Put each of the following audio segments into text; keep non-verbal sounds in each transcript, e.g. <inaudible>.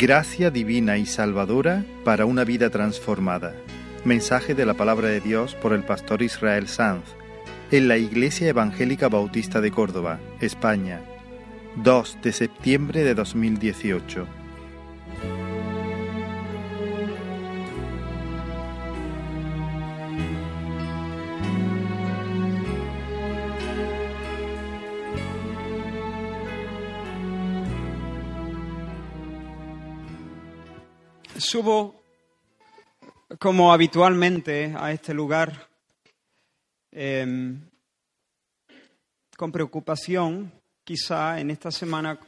Gracia divina y salvadora para una vida transformada. Mensaje de la palabra de Dios por el pastor Israel Sanz en la Iglesia Evangélica Bautista de Córdoba, España, 2 de septiembre de 2018. Subo como habitualmente a este lugar em, con preocupación, quizá en esta semana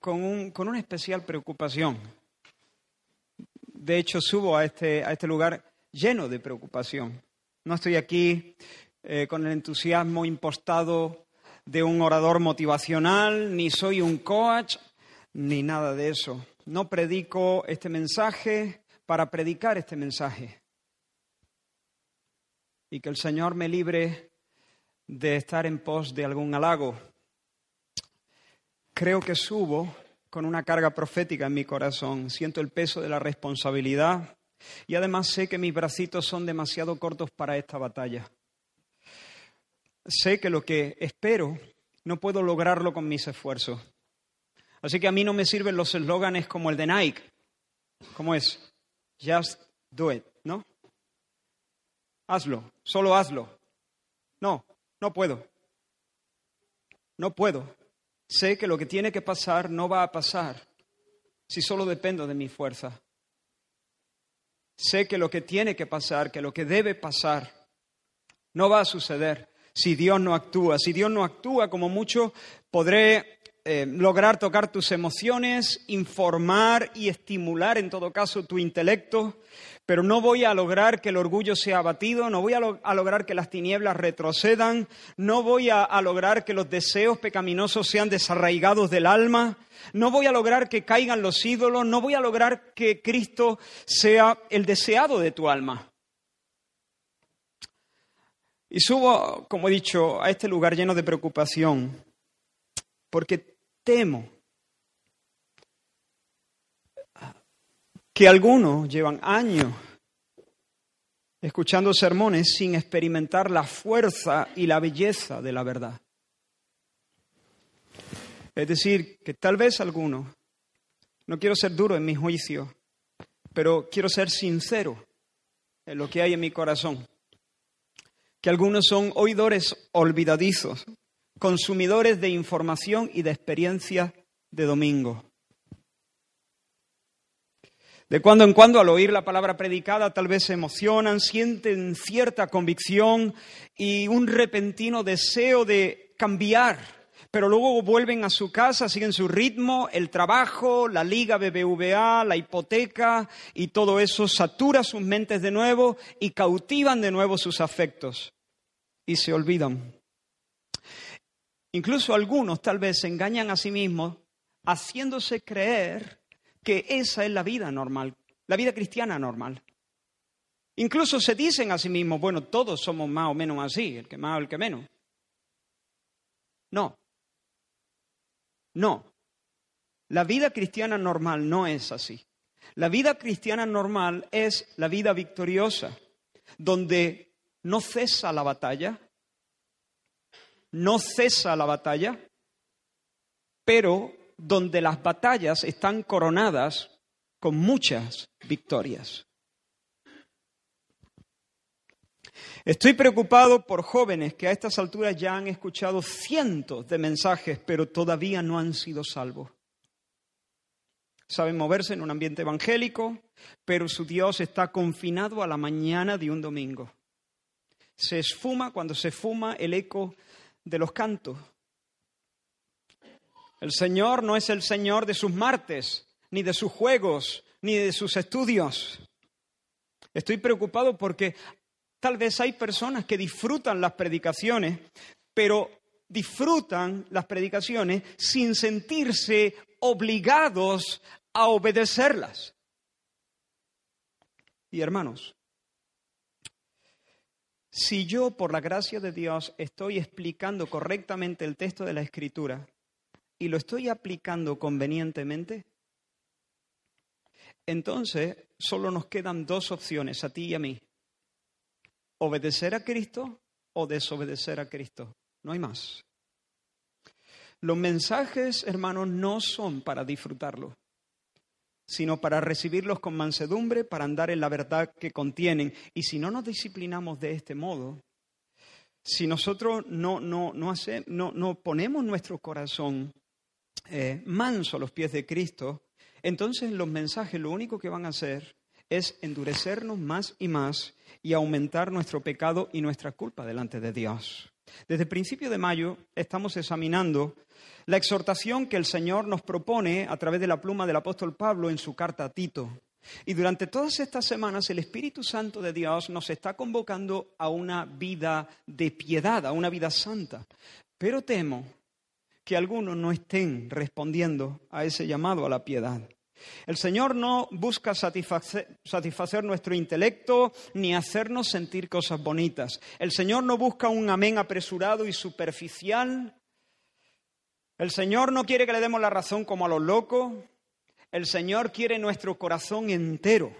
con, un, con, una especial preocupación. De hecho, subo a este, a este lugar lleno de preocupación. No estoy aquí eh, con el entusiasmo impostado de un orador motivacional, ni soy un coach, ni nada de eso no predico este mensaje para predicar este mensaje. Y que el Señor me libre de estar en pos de algún halago. Creo que subo con una carga profética en mi corazón. Siento el peso de la responsabilidad y además sé que mis bracitos son demasiado cortos para esta batalla. Sé que lo que espero no puedo lograrlo con mis esfuerzos. Así que a mí no me sirven los eslóganes como el de Nike. ¿Cómo es? Just do it, ¿no? Hazlo, solo hazlo. No, no puedo. No puedo. Sé que lo que tiene que pasar no va a pasar si solo dependo de mi fuerza. Sé que lo que tiene que pasar, que lo que debe pasar, no va a suceder si Dios no actúa. Si Dios no actúa, como mucho, podré eh, lograr tocar tus emociones, informar y estimular en todo caso tu intelecto, pero no voy a lograr que el orgullo sea abatido, no voy a, lograr que las tinieblas retrocedan, no voy a, a lograr que los deseos pecaminosos sean desarraigados del alma, no voy a lograr que caigan los ídolos, no voy a lograr que Cristo sea el deseado de tu alma. Y subo, como he dicho, a este lugar lleno de preocupación, porque temo que algunos llevan años escuchando sermones sin experimentar la fuerza y la belleza de la verdad. Es decir, que tal vez algunos, no quiero ser duro en mi juicio, pero quiero ser sincero en lo que hay en mi corazón, que algunos son oidores olvidadizos, consumidores de información y de experiencia de domingo. De cuando en cuando al oír la palabra predicada tal vez se emocionan, sienten cierta convicción y un repentino deseo de cambiar, pero luego vuelven a su casa, siguen su ritmo, el trabajo, la liga BBVA, la hipoteca y todo eso satura sus mentes de nuevo y cautivan de nuevo sus afectos y se olvidan Incluso algunos tal vez se engañan a sí mismos haciéndose creer que esa es la vida normal, la vida cristiana normal. Incluso se dicen a sí mismos, bueno, todos somos más o menos así, el que más o el que menos. No, no. La vida cristiana normal no es así. La vida cristiana normal es la vida victoriosa, donde no cesa la batalla, no cesa la batalla, pero donde las batallas están coronadas con muchas victorias. Estoy preocupado por jóvenes que a estas alturas ya han escuchado cientos de mensajes, pero todavía no han sido salvos. Saben moverse en un ambiente evangélico, pero su Dios está confinado a la mañana de un domingo. Se esfuma cuando se fuma el eco de los cantos. El Señor no es el Señor de sus martes, ni de sus juegos, ni de sus estudios. Estoy preocupado porque tal vez hay personas que disfrutan las predicaciones, pero disfrutan las predicaciones sin sentirse obligados a obedecerlas. Y hermanos, si yo, por la gracia de Dios, estoy explicando correctamente el texto de la Escritura y lo estoy aplicando convenientemente, entonces solo nos quedan dos opciones, a ti y a mí. Obedecer a Cristo o desobedecer a Cristo. No hay más. Los mensajes, hermanos, no son para disfrutarlos, sino para recibirlos con mansedumbre, para andar en la verdad que contienen. Y si no nos disciplinamos de este modo, si nosotros no, no, no, no, ponemos nuestro corazón eh, manso a los pies de Cristo, entonces los mensajes lo único que van a hacer es endurecernos más y más y aumentar nuestro pecado y nuestra culpa delante de Dios. Desde el principio de mayo estamos examinando la exhortación que el Señor nos propone a través de la pluma del apóstol Pablo en su carta a Tito. Y durante todas estas semanas el Espíritu Santo de Dios nos está convocando a una vida de piedad, a una vida santa. Pero temo que algunos no estén respondiendo a ese llamado a la piedad. El Señor no busca satisfacer, nuestro intelecto ni hacernos sentir cosas bonitas. El Señor no busca un amén apresurado y superficial. El Señor no quiere que le demos la razón como a los locos. El Señor quiere nuestro corazón entero.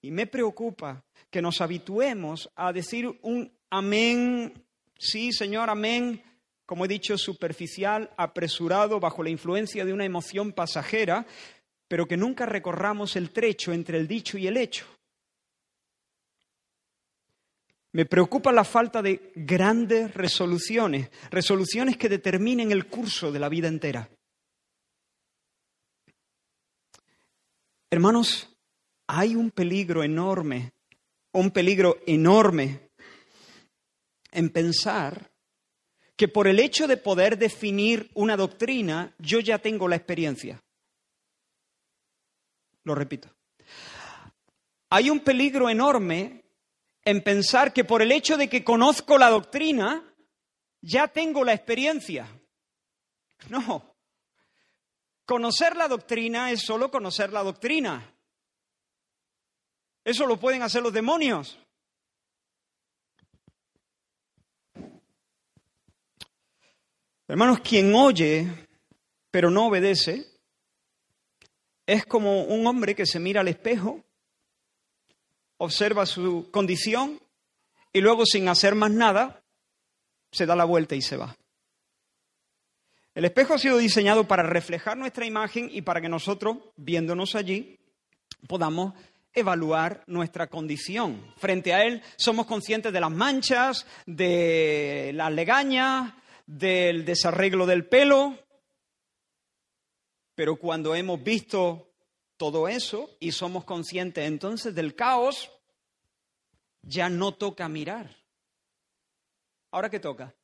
Y me preocupa que nos habituemos a decir un amén, sí, Señor, amén, como he dicho, superficial, apresurado, bajo la influencia de una emoción pasajera, pero que nunca recorramos el trecho entre el dicho y el hecho. Me preocupa la falta de grandes resoluciones, resoluciones que determinen el curso de la vida entera. Hermanos, hay un peligro enorme, un peligro enorme en pensar que por el hecho de poder definir una doctrina, yo ya tengo la experiencia. Lo repito. Hay un peligro enorme en pensar que por el hecho de que conozco la doctrina, ya tengo la experiencia. No. Conocer la doctrina es solo conocer la doctrina. Eso lo pueden hacer los demonios. Hermanos, quien oye pero no obedece es como un hombre que se mira al espejo, observa su condición y luego sin hacer más nada se da la vuelta y se va. El espejo ha sido diseñado para reflejar nuestra imagen y para que nosotros, viéndonos allí, podamos evaluar nuestra condición. Frente a él somos conscientes de las manchas, de las legañas, del desarreglo del pelo, pero cuando hemos visto todo eso y somos conscientes entonces del caos, ya no toca mirar. ¿Ahora qué toca?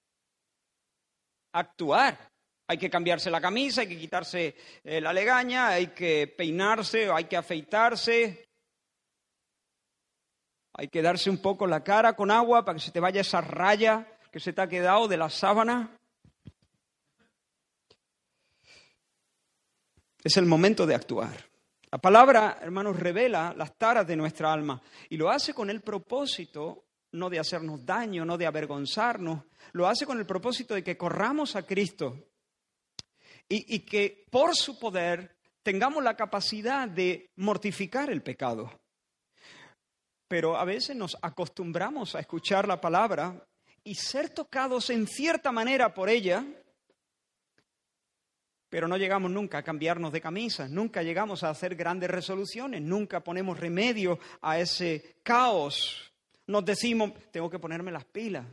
Actuar. Hay que cambiarse la camisa, hay que quitarse eh, la legaña, hay que peinarse, hay que afeitarse, hay que darse un poco la cara con agua para que se te vaya esa raya que se te ha quedado de la sábana. Es el momento de actuar. La palabra, hermanos, revela las taras de nuestra alma y lo hace con el propósito no de hacernos daño, no de avergonzarnos, lo hace con el propósito de que corramos a Cristo y, que por su poder tengamos la capacidad de mortificar el pecado. Pero a veces nos acostumbramos a escuchar la palabra y ser tocados en cierta manera por ella pero no llegamos nunca a cambiarnos de camisa, nunca llegamos a hacer grandes resoluciones, nunca ponemos remedio a ese caos. Nos decimos, tengo que ponerme las pilas.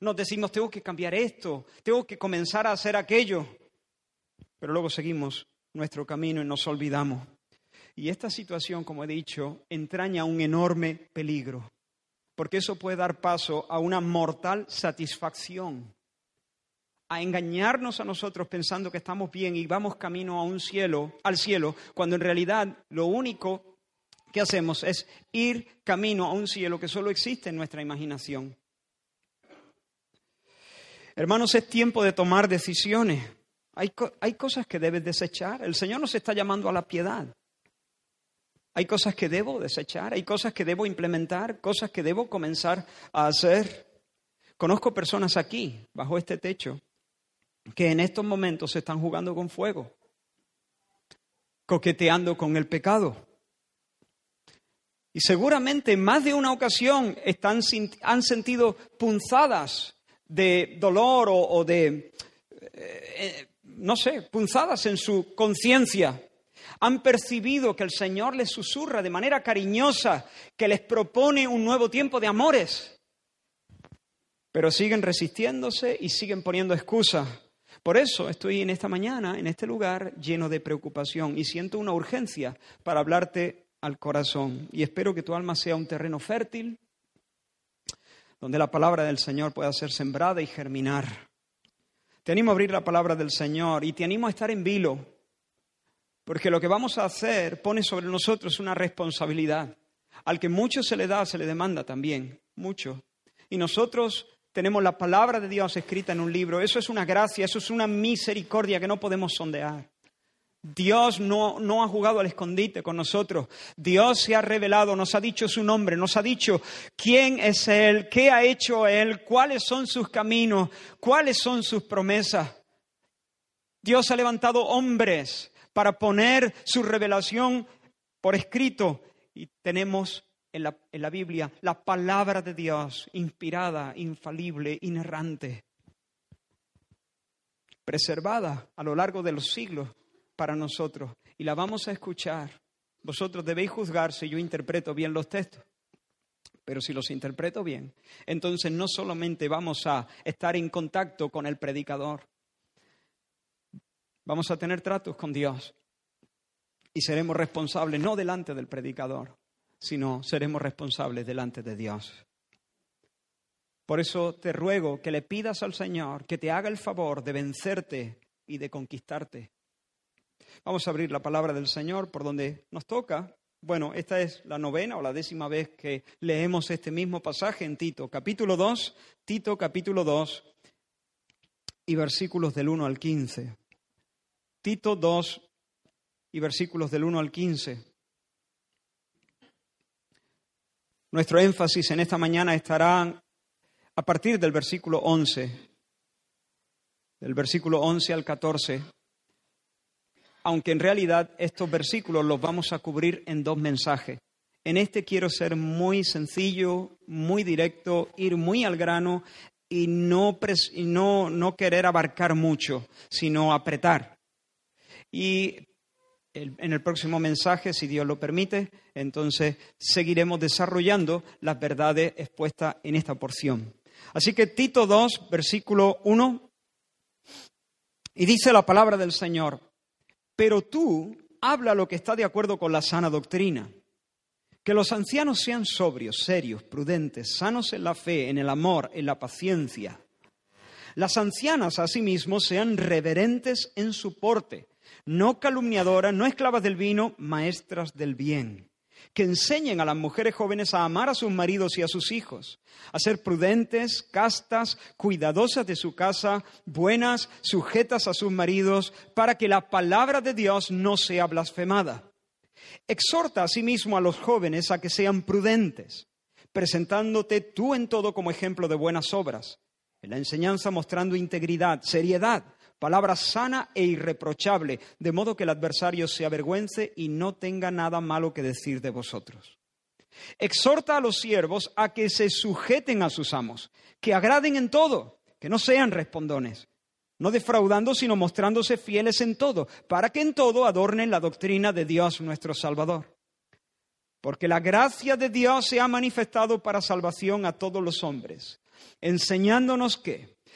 Nos decimos, tengo que cambiar esto, tengo que comenzar a hacer aquello. Pero luego seguimos nuestro camino y nos olvidamos. Y esta situación, como he dicho, entraña un enorme peligro, porque eso puede dar paso a una mortal satisfacción a engañarnos a nosotros pensando que estamos bien y vamos camino a un cielo, al cielo, cuando en realidad lo único que hacemos es ir camino a un cielo que solo existe en nuestra imaginación. Hermanos, es tiempo de tomar decisiones. Hay, hay cosas que debes desechar. El Señor nos está llamando a la piedad. Hay cosas que debo desechar, hay cosas que debo implementar, cosas que debo comenzar a hacer. Conozco personas aquí, bajo este techo, que en estos momentos se están jugando con fuego. coqueteando con el pecado. Y seguramente en más de una ocasión están, han sentido punzadas de dolor o, de, eh, eh, no sé, punzadas en su conciencia. Han percibido que el Señor les susurra de manera cariñosa, que les propone un nuevo tiempo de amores. Pero siguen resistiéndose y siguen poniendo excusas. Por eso estoy en esta mañana, en este lugar, lleno de preocupación y siento una urgencia para hablarte al corazón. Y espero que tu alma sea un terreno fértil, donde la palabra del Señor pueda ser sembrada y germinar. Te animo a abrir la palabra del Señor y te animo a estar en vilo, porque lo que vamos a hacer pone sobre nosotros una responsabilidad. Al que mucho se le da, se le demanda también, mucho. Y nosotros tenemos la palabra de Dios escrita en un libro. Eso es una gracia, eso es una misericordia que no podemos sondear. Dios no, no, ha jugado al escondite con nosotros. Dios se ha revelado, nos ha dicho su nombre, nos ha dicho quién es Él, qué ha hecho Él, cuáles son sus caminos, cuáles son sus promesas. Dios ha levantado hombres para poner su revelación por escrito y tenemos en la, en la Biblia la palabra de Dios inspirada, infalible, inerrante, preservada a lo largo de los siglos para nosotros y la vamos a escuchar. Vosotros debéis juzgar si yo interpreto bien los textos. Pero si los interpreto bien, entonces no solamente vamos a estar en contacto con el predicador, vamos a tener tratos con Dios y seremos responsables no delante del predicador, sino seremos responsables delante de Dios. Por eso te ruego que le pidas al Señor que te haga el favor de vencerte y de conquistarte Vamos a abrir la palabra del Señor por donde nos toca. Bueno, esta es la novena o la décima vez que leemos este mismo pasaje en Tito, capítulo 2, Tito capítulo 2 y versículos del 1 al 15. Tito 2 y versículos del 1 al 15. Nuestro énfasis en esta mañana estará a partir del versículo 11, del versículo 11 al 14 aunque en realidad estos versículos los vamos a cubrir en dos mensajes. En este quiero ser muy sencillo, muy directo, ir muy al grano y no, querer abarcar mucho, sino apretar. Y en el próximo mensaje, si Dios lo permite, entonces seguiremos desarrollando las verdades expuestas en esta porción. Así que Tito 2, versículo 1, y dice la palabra del Señor, pero tú habla lo que está de acuerdo con la sana doctrina. Que los ancianos sean sobrios, serios, prudentes, sanos en la fe, en el amor, en la paciencia. Las ancianas, asimismo, sean reverentes en su porte, no calumniadoras, no esclavas del vino, maestras del bien que enseñen a las mujeres jóvenes a amar a sus maridos y a sus hijos, a ser prudentes, castas, cuidadosas de su casa, buenas, sujetas a sus maridos, para que la palabra de Dios no sea blasfemada. Exhorta asimismo a los jóvenes a que sean prudentes, presentándote tú en todo como ejemplo de buenas obras, en la enseñanza mostrando integridad, seriedad, palabra sana e irreprochable, de modo que el adversario se avergüence y no tenga nada malo que decir de vosotros. Exhorta a los siervos a que se sujeten a sus amos, que agraden en todo, que no sean respondones, no defraudando, sino mostrándose fieles en todo, para que en todo adornen la doctrina de Dios nuestro Salvador. Porque la gracia de Dios se ha manifestado para salvación a todos los hombres, enseñándonos que,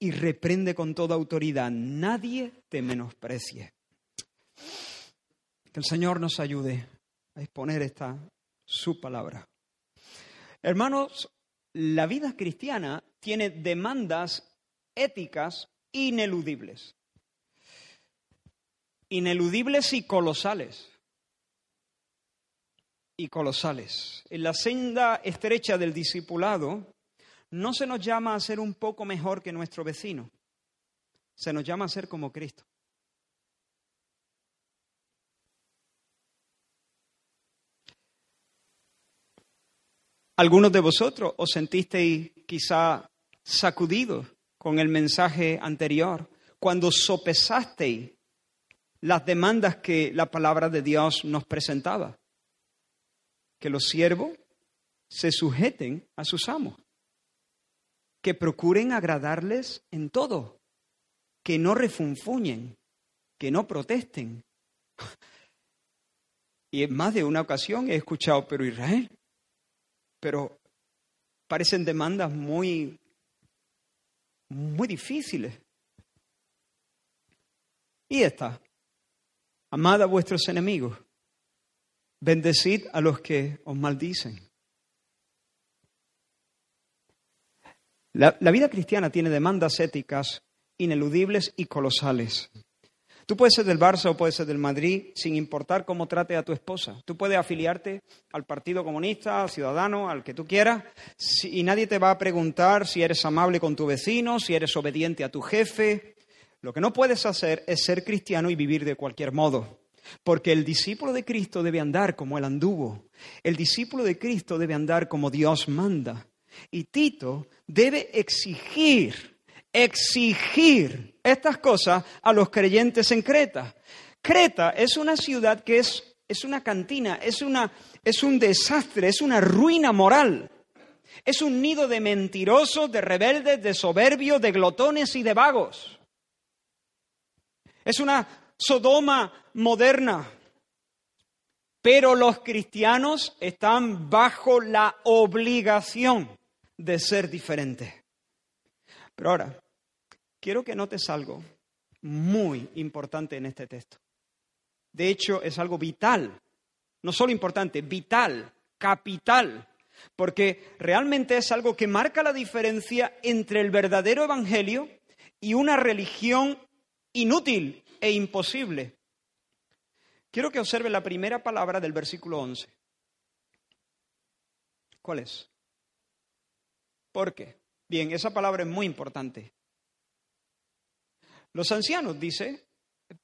y reprende con toda autoridad. Nadie te menosprecie. Que el Señor nos ayude a exponer esta su palabra. Hermanos, la vida cristiana tiene demandas éticas ineludibles. Ineludibles y colosales. y colosales. En la senda estrecha del discipulado no se nos llama a ser un poco mejor que nuestro vecino, se nos llama a ser como Cristo. Algunos de vosotros os sentisteis quizá sacudidos con el mensaje anterior, cuando sopesasteis las demandas que la palabra de Dios nos presentaba. Que los siervos se sujeten a sus amos, que procuren agradarles en todo, que no refunfuñen, que no protesten. <laughs> Y en más de una ocasión he escuchado, pero Israel, pero parecen demandas muy, muy difíciles. Y esta, amad a vuestros enemigos, bendecid a los que os maldicen. La, vida cristiana tiene demandas éticas ineludibles y colosales. Tú puedes ser del Barça o puedes ser del Madrid sin importar cómo trate a tu esposa. Tú puedes afiliarte al Partido Comunista, al Ciudadano, al que tú quieras, y nadie te va a preguntar si eres amable con tu vecino, si eres obediente a tu jefe. Lo que no puedes hacer es ser cristiano y vivir de cualquier modo. Porque el discípulo de Cristo debe andar como él anduvo. El discípulo de Cristo debe andar como Dios manda. Y Tito debe exigir exigir estas cosas a los creyentes en Creta. Creta es una ciudad que es, es una cantina, es, una, es un desastre, es una ruina moral. Es un nido de mentirosos, de rebeldes, de soberbios, de glotones y de vagos. Es una Sodoma moderna. Pero los cristianos están bajo la obligación de ser diferentes. Pero ahora, quiero que notes algo muy importante en este texto. De hecho, es algo vital, no solo importante, vital, capital, porque realmente es algo que marca la diferencia entre el verdadero evangelio y una religión inútil e imposible. Quiero que observe la primera palabra del versículo 11. ¿Cuál es? ¿Por qué? Bien, esa palabra es muy importante. Los ancianos, dice,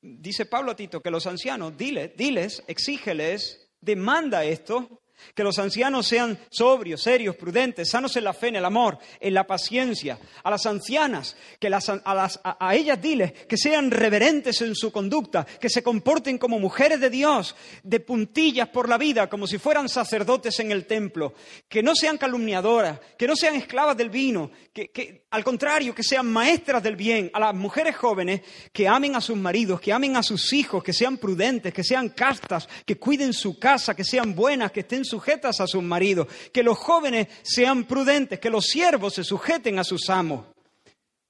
dice Pablo a Tito, que los ancianos, dile, diles, exígeles, demanda esto, que los ancianos sean sobrios, serios, prudentes, sanos en la fe, en el amor, en la paciencia. A las ancianas, que las, a, las, a, ellas diles que sean reverentes en su conducta, que se comporten como mujeres de Dios, de puntillas por la vida, como si fueran sacerdotes en el templo, que no sean calumniadoras, que no sean esclavas del vino, que, al contrario, que sean maestras del bien. A las mujeres jóvenes que amen a sus maridos, que amen a sus hijos, que sean prudentes, que sean castas, que cuiden su casa, que sean buenas, que estén sujetas a sus maridos, que los jóvenes sean prudentes, que los siervos se sujeten a sus amos,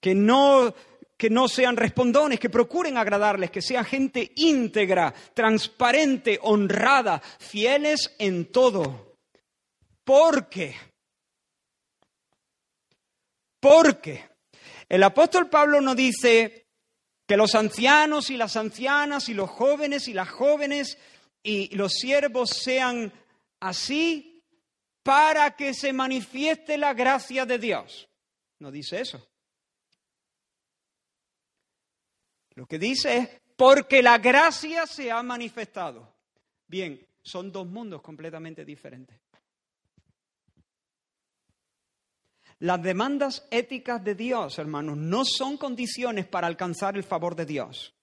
que no, que no sean respondones, que procuren agradarles, que sea gente íntegra, transparente, honrada, fieles en todo. Porque, porque el apóstol Pablo no dice que los ancianos y las ancianas y los jóvenes y las jóvenes y los siervos sean así para que se manifieste la gracia de Dios. No dice eso. Lo que dice es porque la gracia se ha manifestado. Bien, son dos mundos completamente diferentes. Las demandas éticas de Dios, hermanos, no son condiciones para alcanzar el favor de Dios.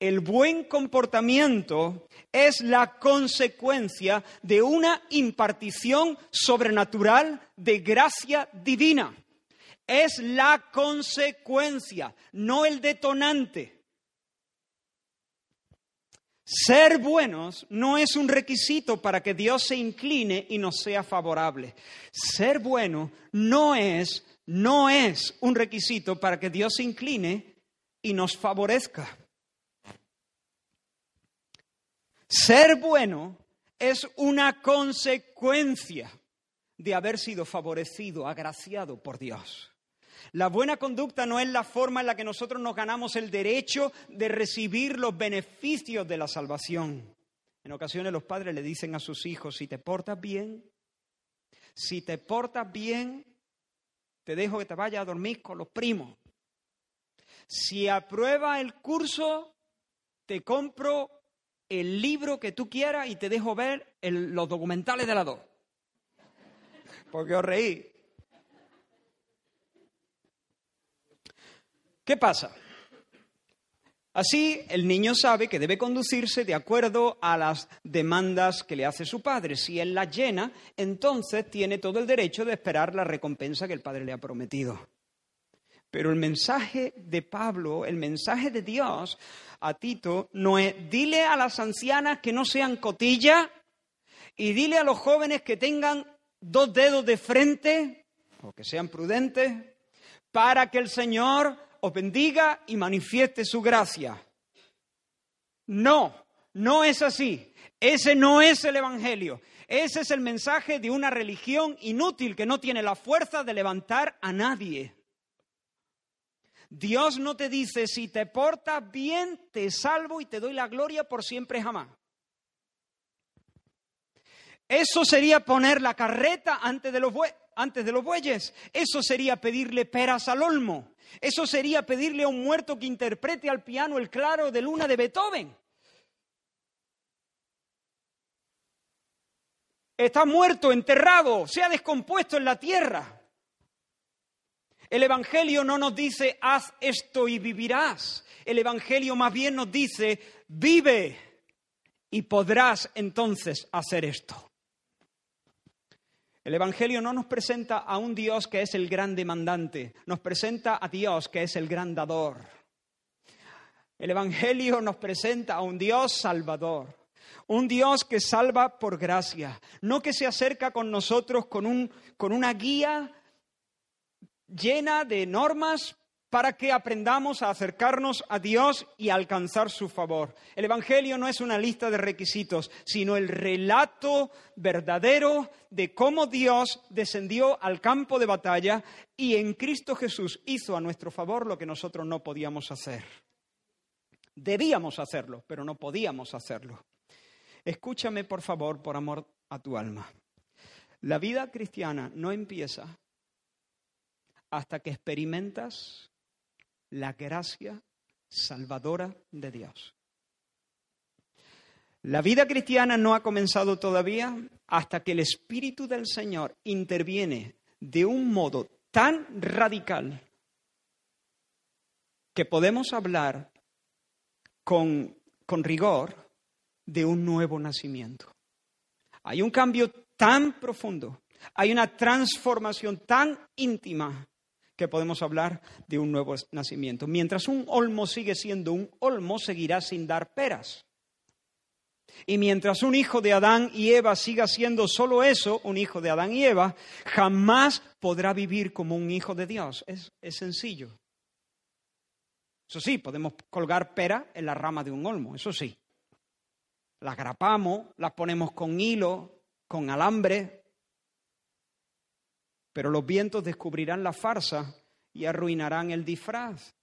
El buen comportamiento es la consecuencia de una impartición sobrenatural de gracia divina. Es la consecuencia, no el detonante. Ser buenos no es un requisito para que Dios se incline y nos sea favorable. Ser bueno no es, no es un requisito para que Dios se incline y nos favorezca. Ser bueno es una consecuencia de haber sido favorecido, agraciado por Dios. La buena conducta no es la forma en la que nosotros nos ganamos el derecho de recibir los beneficios de la salvación. En ocasiones los padres le dicen a sus hijos, si te portas bien, si te portas bien, te dejo que te vayas a dormir con los primos. Si aprueba el curso, te compro el libro que tú quieras y te dejo ver los documentales de la dos. <laughs> Porque os reí. ¿Qué pasa? Así, el niño sabe que debe conducirse de acuerdo a las demandas que le hace su padre. Si él las llena, entonces tiene todo el derecho de esperar la recompensa que el padre le ha prometido. Pero el mensaje de Pablo, el mensaje de Dios a Tito, no es dile a las ancianas que no sean cotilla y dile a los jóvenes que tengan dos dedos de frente o que sean prudentes para que el Señor os bendiga y manifieste su gracia. No, no es así. Ese no es el Evangelio. Ese es el mensaje de una religión inútil que no tiene la fuerza de levantar a nadie. Dios no te dice, si te portas bien, te salvo y te doy la gloria por siempre jamás. Eso sería poner la carreta antes de los, antes de los bueyes. Eso sería pedirle peras al olmo. Eso sería pedirle a un muerto que interprete al piano el claro de luna de Beethoven. Está muerto, enterrado, se ha descompuesto en la tierra. El Evangelio no nos dice, haz esto y vivirás. El Evangelio más bien nos dice, vive y podrás entonces hacer esto. El Evangelio no nos presenta a un Dios que es el gran demandante, nos presenta a Dios que es el gran dador. El Evangelio nos presenta a un Dios salvador, un Dios que salva por gracia, no que se acerca con nosotros con, un, con una guía llena de normas para que aprendamos a acercarnos a Dios y alcanzar su favor. El Evangelio no es una lista de requisitos, sino el relato verdadero de cómo Dios descendió al campo de batalla y en Cristo Jesús hizo a nuestro favor lo que nosotros no podíamos hacer. Debíamos hacerlo, pero no podíamos hacerlo. Escúchame, por favor, por amor a tu alma. La vida cristiana no empieza hasta que experimentas la gracia salvadora de Dios. La vida cristiana no ha comenzado todavía hasta que el Espíritu del Señor interviene de un modo tan radical que podemos hablar con, con rigor de un nuevo nacimiento. Hay un cambio tan profundo, hay una transformación tan íntima que podemos hablar de un nuevo nacimiento. Mientras un olmo sigue siendo un olmo, seguirá sin dar peras. Y mientras un hijo de Adán y Eva siga siendo solo eso, un hijo de Adán y Eva, jamás podrá vivir como un hijo de Dios. Es, es sencillo. Eso sí, podemos colgar pera en la rama de un olmo, eso sí. Las grapamos, las ponemos con hilo, con alambre, pero los vientos descubrirán la farsa y arruinarán el disfraz.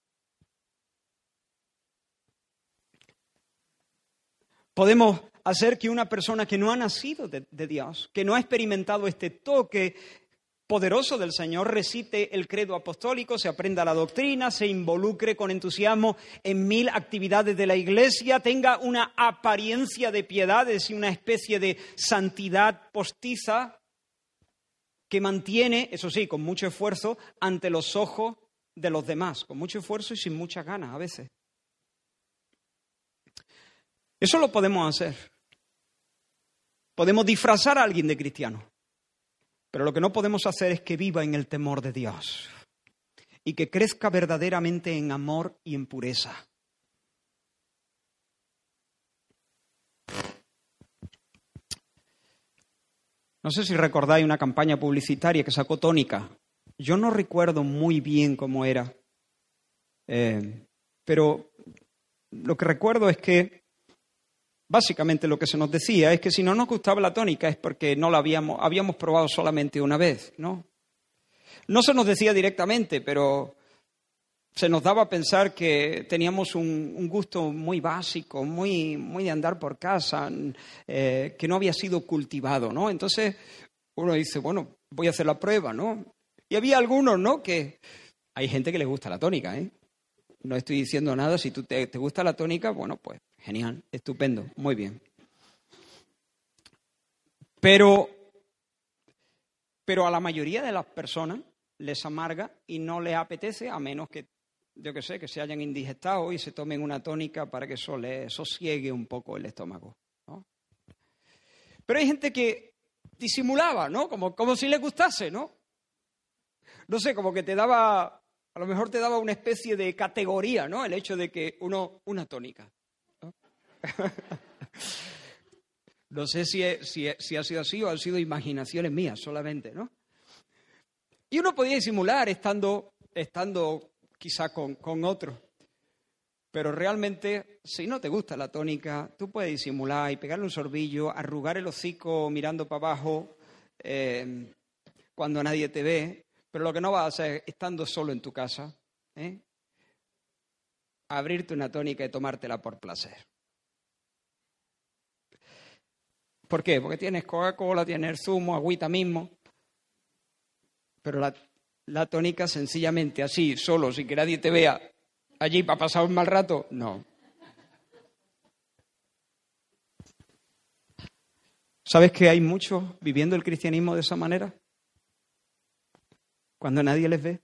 Podemos hacer que una persona que no ha nacido de, Dios, que no ha experimentado este toque poderoso del Señor, recite el credo apostólico, se aprenda la doctrina, se involucre con entusiasmo en mil actividades de la Iglesia, tenga una apariencia de piedades y una especie de santidad postiza, que mantiene, eso sí, con mucho esfuerzo, ante los ojos de los demás, con mucho esfuerzo y sin muchas ganas a veces. Eso lo podemos hacer. Podemos disfrazar a alguien de cristiano, pero lo que no podemos hacer es que viva en el temor de Dios y que crezca verdaderamente en amor y en pureza. No sé si recordáis una campaña publicitaria que sacó Tónica. Yo no recuerdo muy bien cómo era, eh, pero lo que recuerdo es que básicamente lo que se nos decía es que si no nos gustaba la tónica es porque no la habíamos, habíamos probado solamente una vez, ¿no? No se nos decía directamente, pero se nos daba a pensar que teníamos un, gusto muy básico, muy, muy de andar por casa, eh, que no había sido cultivado, ¿no? Entonces uno dice, bueno, voy a hacer la prueba, ¿no? Y había algunos, ¿no? Que hay gente que le gusta la tónica, ¿eh? No estoy diciendo nada, si tú te, te gusta la tónica, bueno, pues genial, estupendo, muy bien. Pero, pero a la mayoría de las personas les amarga y no les apetece, a menos que yo que sé, que se hayan indigestado y se tomen una tónica para que eso les sosiegue un poco el estómago. Pero hay gente que disimulaba, ¿no? Como, como si le gustase, ¿no? No sé, como que te daba, a lo mejor te daba una especie de categoría, ¿no? El hecho de que uno, una tónica. No, <laughs> no sé si, si, si ha sido así o han sido imaginaciones mías solamente, ¿no? Y uno podía disimular estando, estando quizá con, con otro. Pero realmente, si no te gusta la tónica, tú puedes disimular y pegarle un sorbillo, arrugar el hocico mirando para abajo eh, cuando nadie te ve, pero lo que no vas a hacer estando solo en tu casa, ¿eh? abrirte una tónica y tomártela por placer. ¿Por qué? Porque tienes Coca-Cola, tienes zumo, agüita mismo, pero la, la tónica sencillamente así, solo, sin que nadie te vea, allí para pasar un mal rato, no. ¿Sabes que hay muchos viviendo el cristianismo de esa manera? Cuando nadie les ve.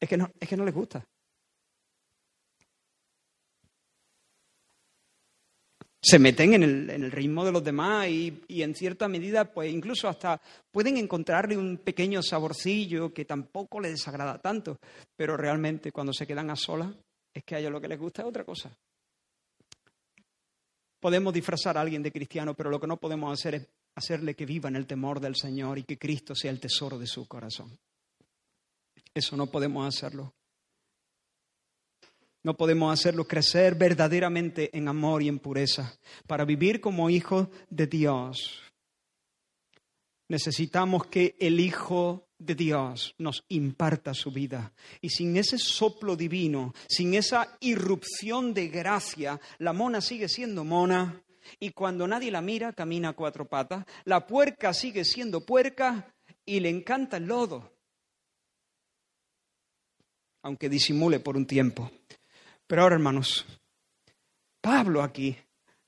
Es que no, es que no les gusta. Se meten en el, ritmo de los demás y, en cierta medida, pues incluso hasta pueden encontrarle un pequeño saborcillo que tampoco les desagrada tanto, pero realmente cuando se quedan a solas es que a ellos lo que les gusta es otra cosa. Podemos disfrazar a alguien de cristiano, pero lo que no podemos hacer es hacerle que viva en el temor del Señor y que Cristo sea el tesoro de su corazón. Eso no podemos hacerlo. No podemos hacerlo crecer verdaderamente en amor y en pureza. Para vivir como hijos de Dios, necesitamos que el Hijo de Dios nos imparta su vida. Y sin ese soplo divino, sin esa irrupción de gracia, la mona sigue siendo mona y cuando nadie la mira camina a cuatro patas. La puerca sigue siendo puerca y le encanta el lodo, aunque disimule por un tiempo. Pero ahora, hermanos, Pablo aquí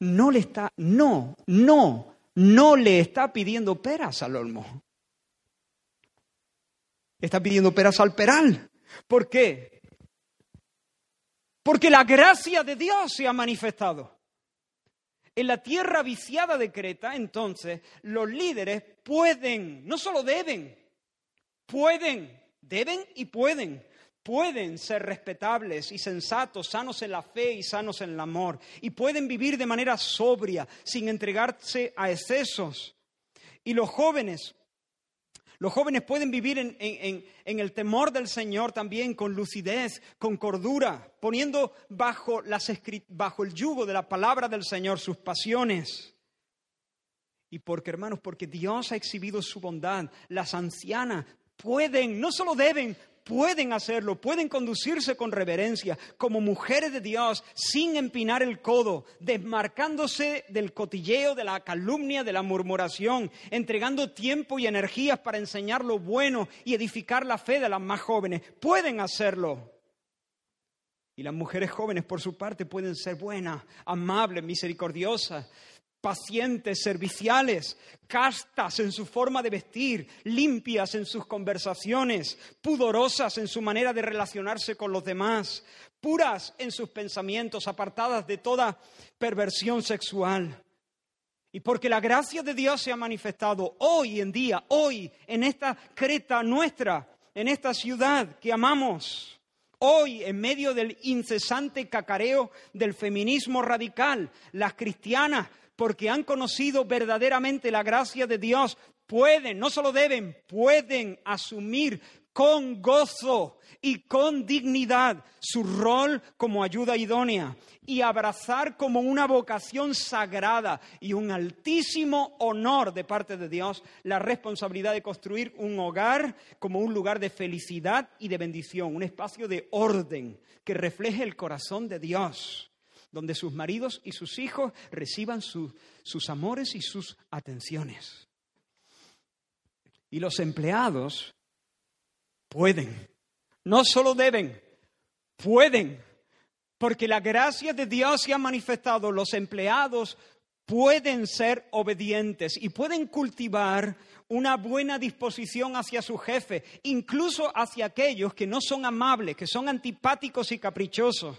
no le está, no, no, no le está pidiendo peras al olmo. Está pidiendo peras al peral. ¿Por qué? Porque la gracia de Dios se ha manifestado. En la tierra viciada de Creta, entonces, los líderes pueden, no solo deben, pueden, deben y pueden pueden ser respetables y sensatos, sanos en la fe y sanos en el amor, y pueden vivir de manera sobria, sin entregarse a excesos. Y los jóvenes, los jóvenes pueden vivir en, el temor del Señor también, con lucidez, con cordura, poniendo bajo, bajo el yugo de la palabra del Señor sus pasiones. Y porque, hermanos, porque Dios ha exhibido su bondad, las ancianas pueden, no solo deben, pueden hacerlo, pueden conducirse con reverencia como mujeres de Dios sin empinar el codo, desmarcándose del cotilleo, de la calumnia, de la murmuración, entregando tiempo y energías para enseñar lo bueno y edificar la fe de las más jóvenes. Pueden hacerlo. Y las mujeres jóvenes, por su parte, pueden ser buenas, amables, misericordiosas, pacientes, serviciales, castas en su forma de vestir, limpias en sus conversaciones, pudorosas en su manera de relacionarse con los demás, puras en sus pensamientos, apartadas de toda perversión sexual. Y porque la gracia de Dios se ha manifestado hoy en día, hoy, en esta Creta nuestra, en esta ciudad que amamos, hoy en medio del incesante cacareo del feminismo radical, las cristianas porque han conocido verdaderamente la gracia de Dios, pueden, no solo deben, pueden asumir con gozo y con dignidad su rol como ayuda idónea y abrazar como una vocación sagrada y un altísimo honor de parte de Dios la responsabilidad de construir un hogar como un lugar de felicidad y de bendición, un espacio de orden que refleje el corazón de Dios, donde sus maridos y sus hijos reciban sus amores y sus atenciones. Y los empleados pueden, no solo deben, pueden, porque la gracia de Dios se ha manifestado, los empleados pueden ser obedientes y pueden cultivar una buena disposición hacia su jefe, incluso hacia aquellos que no son amables, que son antipáticos y caprichosos.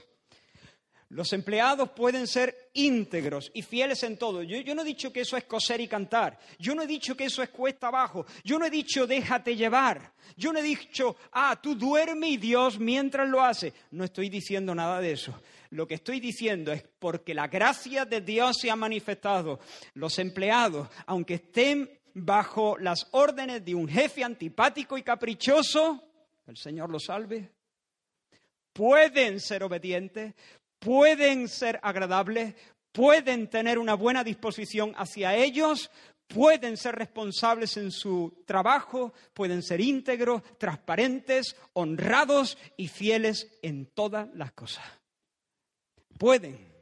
Los empleados pueden ser íntegros y fieles en todo. Yo, no he dicho que eso es coser y cantar. Yo no he dicho que eso es cuesta abajo. Yo no he dicho déjate llevar. Yo no he dicho, ah, tú duerme y Dios mientras lo hace. No estoy diciendo nada de eso. Lo que estoy diciendo es porque la gracia de Dios se ha manifestado. Los empleados, aunque estén bajo las órdenes de un jefe antipático y caprichoso, el Señor los salve, pueden ser obedientes, pueden ser agradables, pueden tener una buena disposición hacia ellos, pueden ser responsables en su trabajo, pueden ser íntegros, transparentes, honrados y fieles en todas las cosas. Pueden.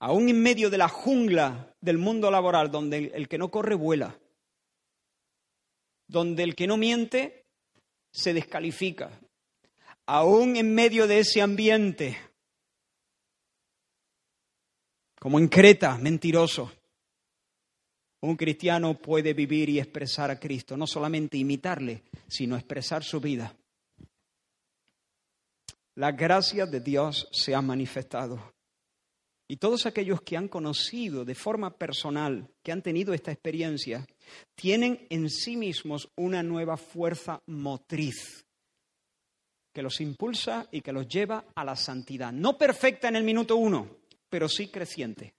Aún en medio de la jungla del mundo laboral, donde el que no corre vuela, donde el que no miente se descalifica, aún en medio de ese ambiente, como en Creta, mentiroso, un cristiano puede vivir y expresar a Cristo, no solamente imitarle, sino expresar su vida. La gracia de Dios se ha manifestado. Y todos aquellos que han conocido de forma personal, que han tenido esta experiencia, tienen en sí mismos una nueva fuerza motriz que los impulsa y que los lleva a la santidad. No perfecta en el minuto uno, pero sí creciente.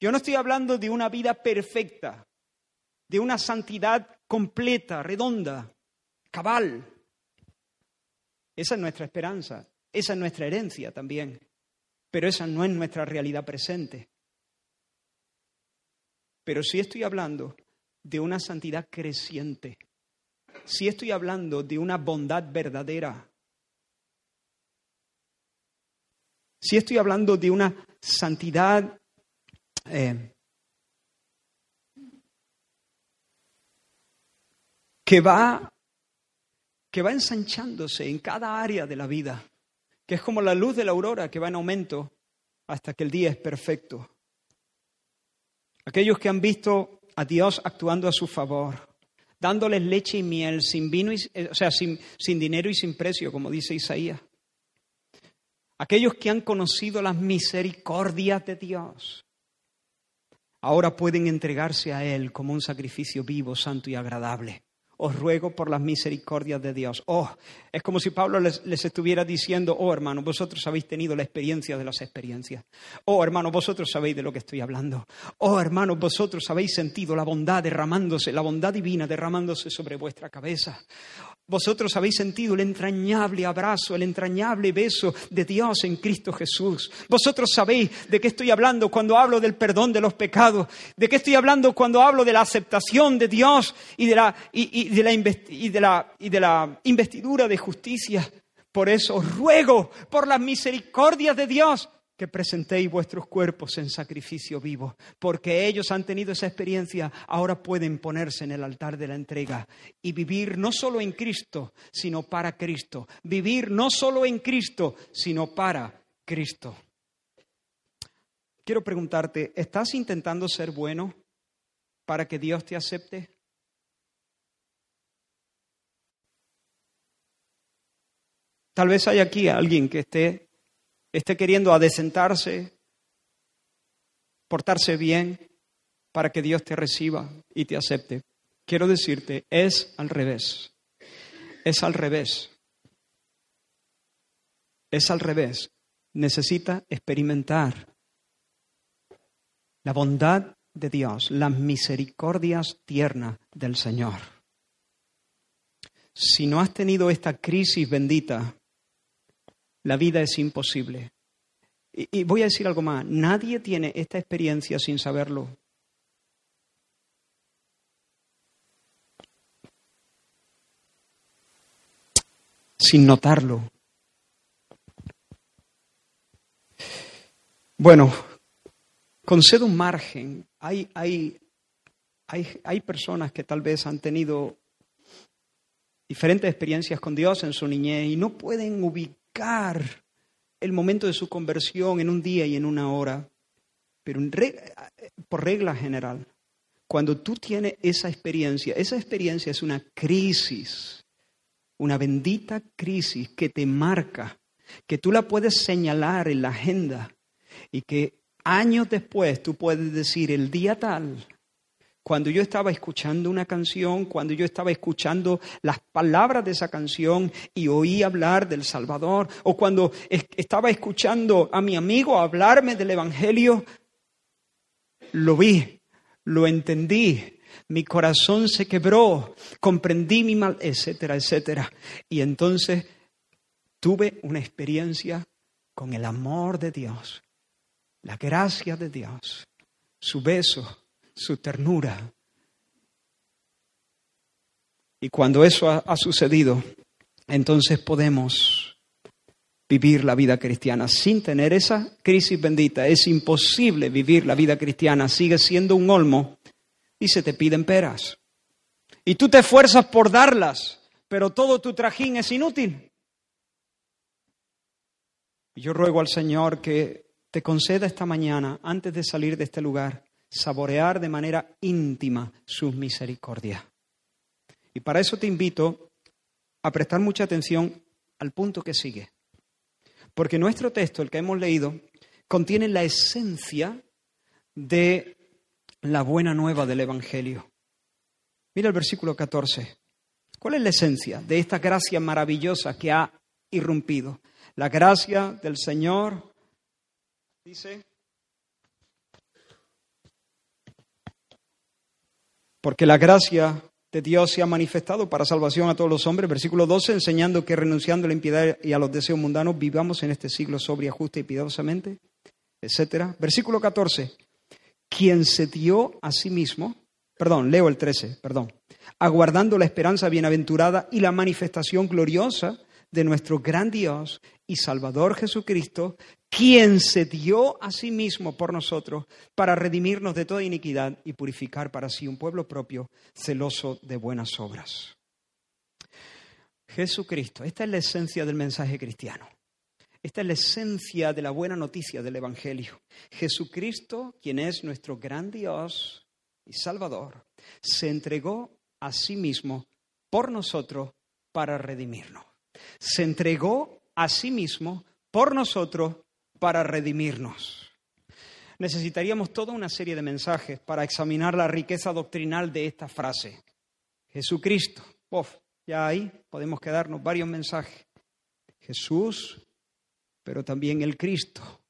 Yo no estoy hablando de una vida perfecta, de una santidad completa, redonda, cabal. Esa es nuestra esperanza, esa es nuestra herencia también, pero esa no es nuestra realidad presente. Pero sí estoy hablando de una santidad creciente, si estoy hablando de una bondad verdadera, si estoy hablando de una santidad eh, que va que va ensanchándose en cada área de la vida, que es como la luz de la aurora que va en aumento hasta que el día es perfecto. Aquellos que han visto a Dios actuando a su favor, dándoles leche y miel, sin vino, y, eh, o sea, sin, sin dinero y sin precio, como dice Isaías. Aquellos que han conocido las misericordias de Dios, ahora pueden entregarse a Él como un sacrificio vivo, santo y agradable os ruego por las misericordias de Dios. Oh, es como si Pablo les, estuviera diciendo, oh hermano, vosotros habéis tenido la experiencia de las experiencias. Oh hermano, vosotros sabéis de lo que estoy hablando. Oh hermano, vosotros habéis sentido la bondad derramándose, la bondad divina derramándose sobre vuestra cabeza. Vosotros habéis sentido el entrañable abrazo, el entrañable beso de Dios en Cristo Jesús. Vosotros sabéis de qué estoy hablando cuando hablo del perdón de los pecados, de qué estoy hablando cuando hablo de la aceptación de Dios y de la, y, de la, y de la, y de la investidura de justicia. Por eso ruego por las misericordias de Dios que presentéis vuestros cuerpos en sacrificio vivo, porque ellos han tenido esa experiencia, ahora pueden ponerse en el altar de la entrega y vivir no solo en Cristo, sino para Cristo. Vivir no solo en Cristo, sino para Cristo. Quiero preguntarte, ¿estás intentando ser bueno para que Dios te acepte? Tal vez hay aquí alguien que esté esté queriendo adecentarse, portarse bien para que Dios te reciba y te acepte. Quiero decirte, es al revés. Es al revés. Es al revés. Necesita experimentar la bondad de Dios, las misericordias tiernas del Señor. si no has tenido esta crisis bendita, la vida es imposible. Y, voy a decir algo más, nadie tiene esta experiencia sin saberlo. Sin notarlo. Bueno, concedo un margen. Hay, hay, hay, hay personas que tal vez han tenido diferentes experiencias con Dios en su niñez y no pueden ubicar el momento de su conversión en un día y en una hora. Pero por regla general, cuando tú tienes esa experiencia, esa experiencia es una crisis, una bendita crisis que te marca, que tú la puedes señalar en la agenda y que años después tú puedes decir el día tal, cuando yo estaba escuchando una canción, cuando yo estaba escuchando las palabras de esa canción y oí hablar del Salvador, o cuando estaba escuchando a mi amigo hablarme del Evangelio, lo vi, lo entendí, mi corazón se quebró, comprendí mi mal, etcétera, etcétera. Y entonces tuve una experiencia con el amor de Dios, la gracia de Dios, su beso, su ternura. Y cuando eso ha, sucedido, entonces podemos vivir la vida cristiana sin tener esa crisis bendita. Es imposible vivir la vida cristiana. Sigue siendo un olmo y se te piden peras. Y tú te esfuerzas por darlas, pero todo tu trajín es inútil. Yo ruego al Señor que te conceda esta mañana, antes de salir de este lugar, saborear de manera íntima sus misericordias. Y para eso te invito a prestar mucha atención al punto que sigue. Porque nuestro texto, el que hemos leído, contiene la esencia de la buena nueva del Evangelio. Mira el versículo 14. ¿Cuál es la esencia de esta gracia maravillosa que ha irrumpido? La gracia del Señor, dice, porque la gracia de Dios se ha manifestado para salvación a todos los hombres. Versículo 12, enseñando que renunciando a la impiedad y a los deseos mundanos vivamos en este siglo sobria, justa y piadosamente, etc. Versículo 14, quien se dio a sí mismo, perdón, leo el 13, perdón, aguardando la esperanza bienaventurada y la manifestación gloriosa de nuestro gran Dios y Salvador Jesucristo, quien se dio a sí mismo por nosotros para redimirnos de toda iniquidad y purificar para sí un pueblo propio celoso de buenas obras. Jesucristo, esta es la esencia del mensaje cristiano. Esta es la esencia de la buena noticia del Evangelio. Jesucristo, quien es nuestro gran Dios y Salvador, se entregó a sí mismo por nosotros para redimirnos. Se entregó a sí mismo por nosotros para redimirnos. Necesitaríamos toda una serie de mensajes para examinar la riqueza doctrinal de esta frase. Jesucristo. Uf, ya ahí podemos quedarnos varios mensajes. Jesús, pero también el Cristo.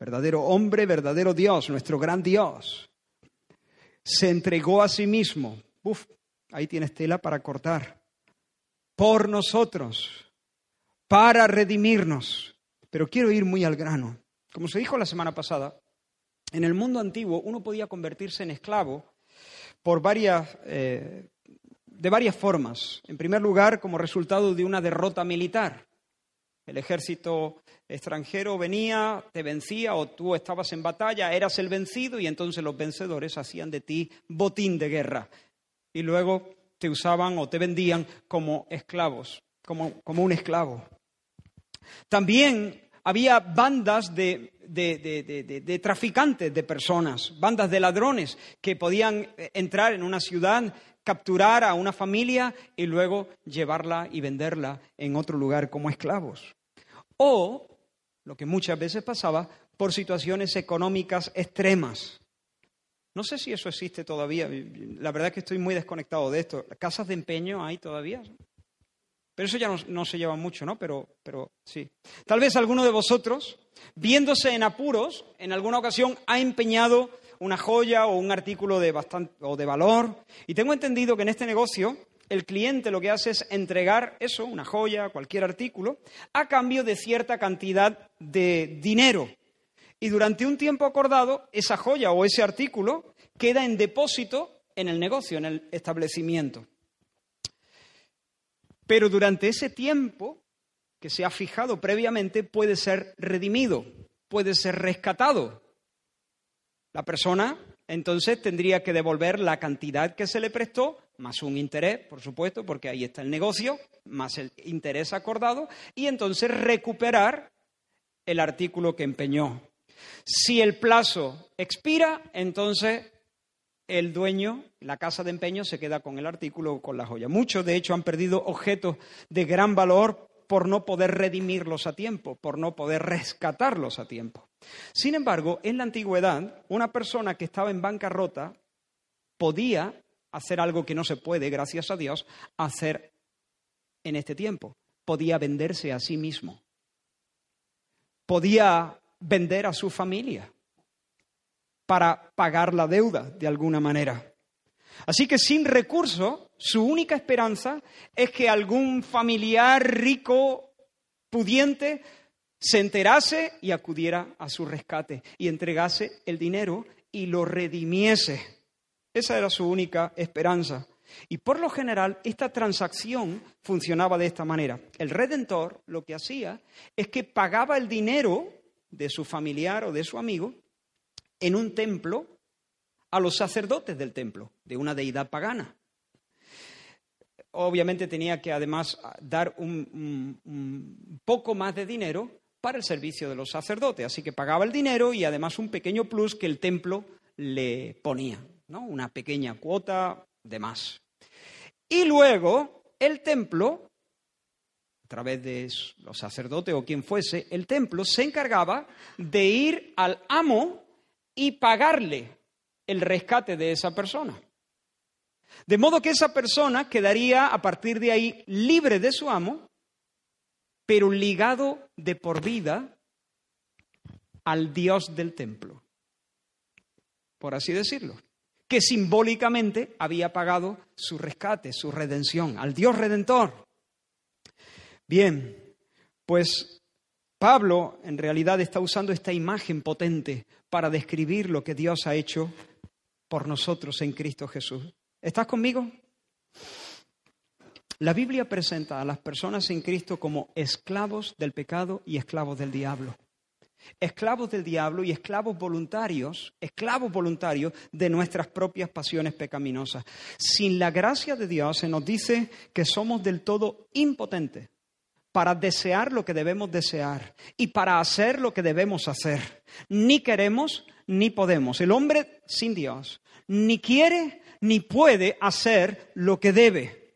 Verdadero hombre, verdadero Dios, nuestro gran Dios. Se entregó a sí mismo. Uf, ahí tienes tela para cortar. Por nosotros, para redimirnos. Pero quiero ir muy al grano. Como se dijo la semana pasada, en el mundo antiguo uno podía convertirse en esclavo por varias, eh, de varias formas. En primer lugar, como resultado de una derrota militar. El ejército extranjero venía, te vencía o tú estabas en batalla, eras el vencido y entonces los vencedores hacían de ti botín de guerra. Y luego te usaban o te vendían como esclavos, como, como un esclavo. También había bandas de, traficantes de personas, bandas de ladrones que podían eh, entrar en una ciudad, capturar a una familia y luego llevarla y venderla en otro lugar como esclavos. O, lo que muchas veces pasaba, por situaciones económicas extremas. No sé si eso existe todavía. La verdad es que estoy muy desconectado de esto. ¿Casas de empeño hay todavía? Pero eso ya no, se lleva mucho, ¿no? Pero, pero sí. Tal vez alguno de vosotros, viéndose en apuros, en alguna ocasión ha empeñado una joya o un artículo de, bastante, o de valor. Y tengo entendido que en este negocio el cliente lo que hace es entregar eso, una joya, cualquier artículo, a cambio de cierta cantidad de dinero. Y durante un tiempo acordado, esa joya o ese artículo queda en depósito en el negocio, en el establecimiento. Pero durante ese tiempo que se ha fijado previamente puede ser redimido, puede ser rescatado. La persona entonces tendría que devolver la cantidad que se le prestó, más un interés, por supuesto, porque ahí está el negocio, más el interés acordado, y entonces recuperar el artículo que empeñó. Si el plazo expira, entonces el dueño, la casa de empeño, se queda con el artículo o con la joya. Muchos, de hecho, han perdido objetos de gran valor por no poder redimirlos a tiempo, por no poder rescatarlos a tiempo. Sin embargo, en la antigüedad, una persona que estaba en bancarrota podía hacer algo que no se puede, gracias a Dios, hacer en este tiempo. Podía venderse a sí mismo. Podía vender a su familia para pagar la deuda de alguna manera. Así que sin recurso, su única esperanza es que algún familiar rico, pudiente, se enterase y acudiera a su rescate y entregase el dinero y lo redimiese. Esa era su única esperanza. Y por lo general esta transacción funcionaba de esta manera. El redentor lo que hacía es que pagaba el dinero de su familiar o de su amigo en un templo a los sacerdotes del templo, de una deidad pagana. Obviamente tenía que además dar un, poco más de dinero para el servicio de los sacerdotes. Así que pagaba el dinero y además un pequeño plus que el templo le ponía, ¿no? Una pequeña cuota de más. Y luego el templo, a través de los sacerdotes o quien fuese, el templo se encargaba de ir al amo y pagarle el rescate de esa persona. De modo que esa persona quedaría a partir de ahí libre de su amo pero ligado de por vida al Dios del templo, por así decirlo, que simbólicamente había pagado su rescate, su redención, al Dios redentor. Bien, pues Pablo en realidad está usando esta imagen potente para describir lo que Dios ha hecho por nosotros en Cristo Jesús. ¿Estás conmigo? La Biblia presenta a las personas en Cristo como esclavos del pecado y esclavos del diablo. Esclavos del diablo y esclavos voluntarios, esclavos voluntarios de nuestras propias pasiones pecaminosas. Sin la gracia de Dios se nos dice que somos del todo impotentes para desear lo que debemos desear y para hacer lo que debemos hacer. Ni queremos ni podemos. El hombre sin Dios ni quiere ni puede hacer lo que debe.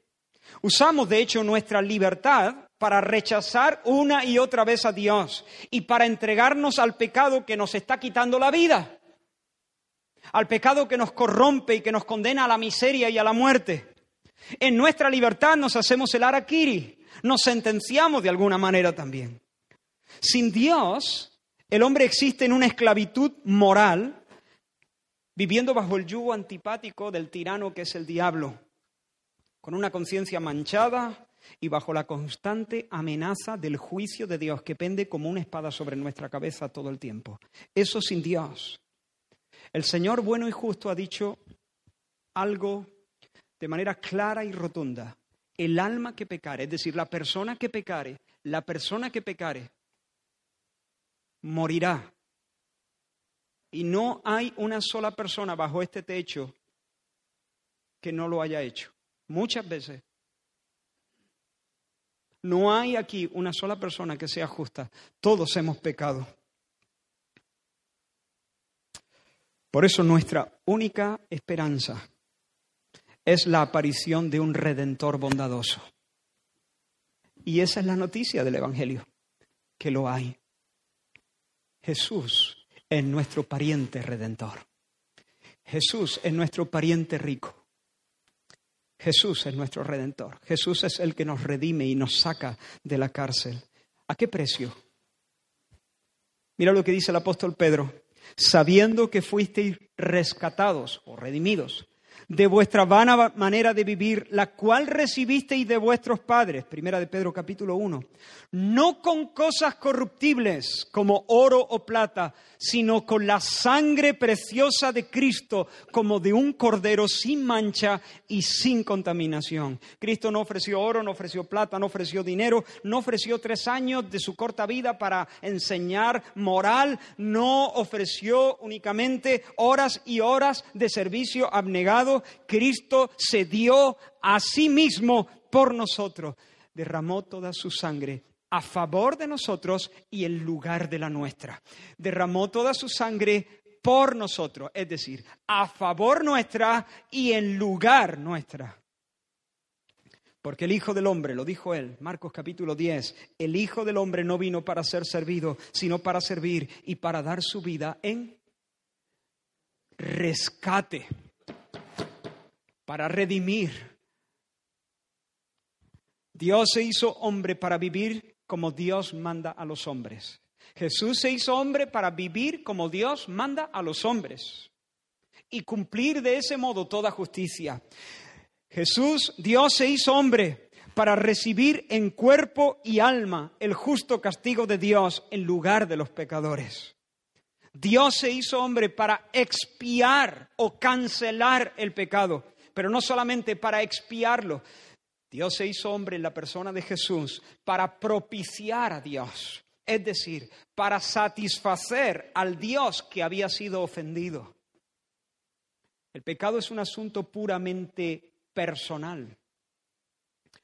Usamos, de hecho, nuestra libertad para rechazar una y otra vez a Dios y para entregarnos al pecado que nos está quitando la vida, al pecado que nos corrompe y que nos condena a la miseria y a la muerte. En nuestra libertad nos hacemos el araquiri, nos sentenciamos de alguna manera también. Sin Dios, el hombre existe en una esclavitud moral, viviendo bajo el yugo antipático del tirano que es el diablo con una conciencia manchada y bajo la constante amenaza del juicio de Dios que pende como una espada sobre nuestra cabeza todo el tiempo. Eso sin Dios. El Señor bueno y justo ha dicho algo de manera clara y rotunda. El alma que pecare, es decir, la persona que pecare, la persona que pecare, morirá. Y no hay una sola persona bajo este techo que no lo haya hecho. Muchas veces. No hay aquí una sola persona que sea justa. Todos hemos pecado. Por eso nuestra única esperanza es la aparición de un redentor bondadoso. Y esa es la noticia del Evangelio, que lo hay. Jesús es nuestro pariente redentor. Jesús es nuestro pariente rico. Jesús es nuestro redentor. Jesús es el que nos redime y nos saca de la cárcel. ¿A qué precio? Mira lo que dice el apóstol Pedro. Sabiendo que fuisteis rescatados o redimidos de vuestra vana manera de vivir, la cual recibisteis de vuestros padres, primera de Pedro capítulo 1, no con cosas corruptibles como oro o plata, sino con la sangre preciosa de Cristo, como de un cordero sin mancha y sin contaminación. Cristo no ofreció oro, no ofreció plata, no ofreció dinero, no ofreció tres años de su corta vida para enseñar moral, no ofreció únicamente horas y horas de servicio abnegado. Cristo se dio a sí mismo por nosotros, derramó toda su sangre a favor de nosotros y en lugar de la nuestra. Derramó toda su sangre por nosotros, es decir, a favor nuestra y en lugar nuestra. Porque el Hijo del Hombre, lo dijo él, Marcos capítulo 10, el Hijo del Hombre no vino para ser servido, sino para servir y para dar su vida en rescate, para redimir. Dios se hizo hombre para vivir como Dios manda a los hombres. Jesús se hizo hombre para vivir como Dios manda a los hombres y cumplir de ese modo toda justicia. Jesús, Dios se hizo hombre para recibir en cuerpo y alma el justo castigo de Dios en lugar de los pecadores. Dios se hizo hombre para expiar o cancelar el pecado, pero no solamente para expiarlo, Dios se hizo hombre en la persona de Jesús para propiciar a Dios, es decir, para satisfacer al Dios que había sido ofendido. El pecado es un asunto puramente personal.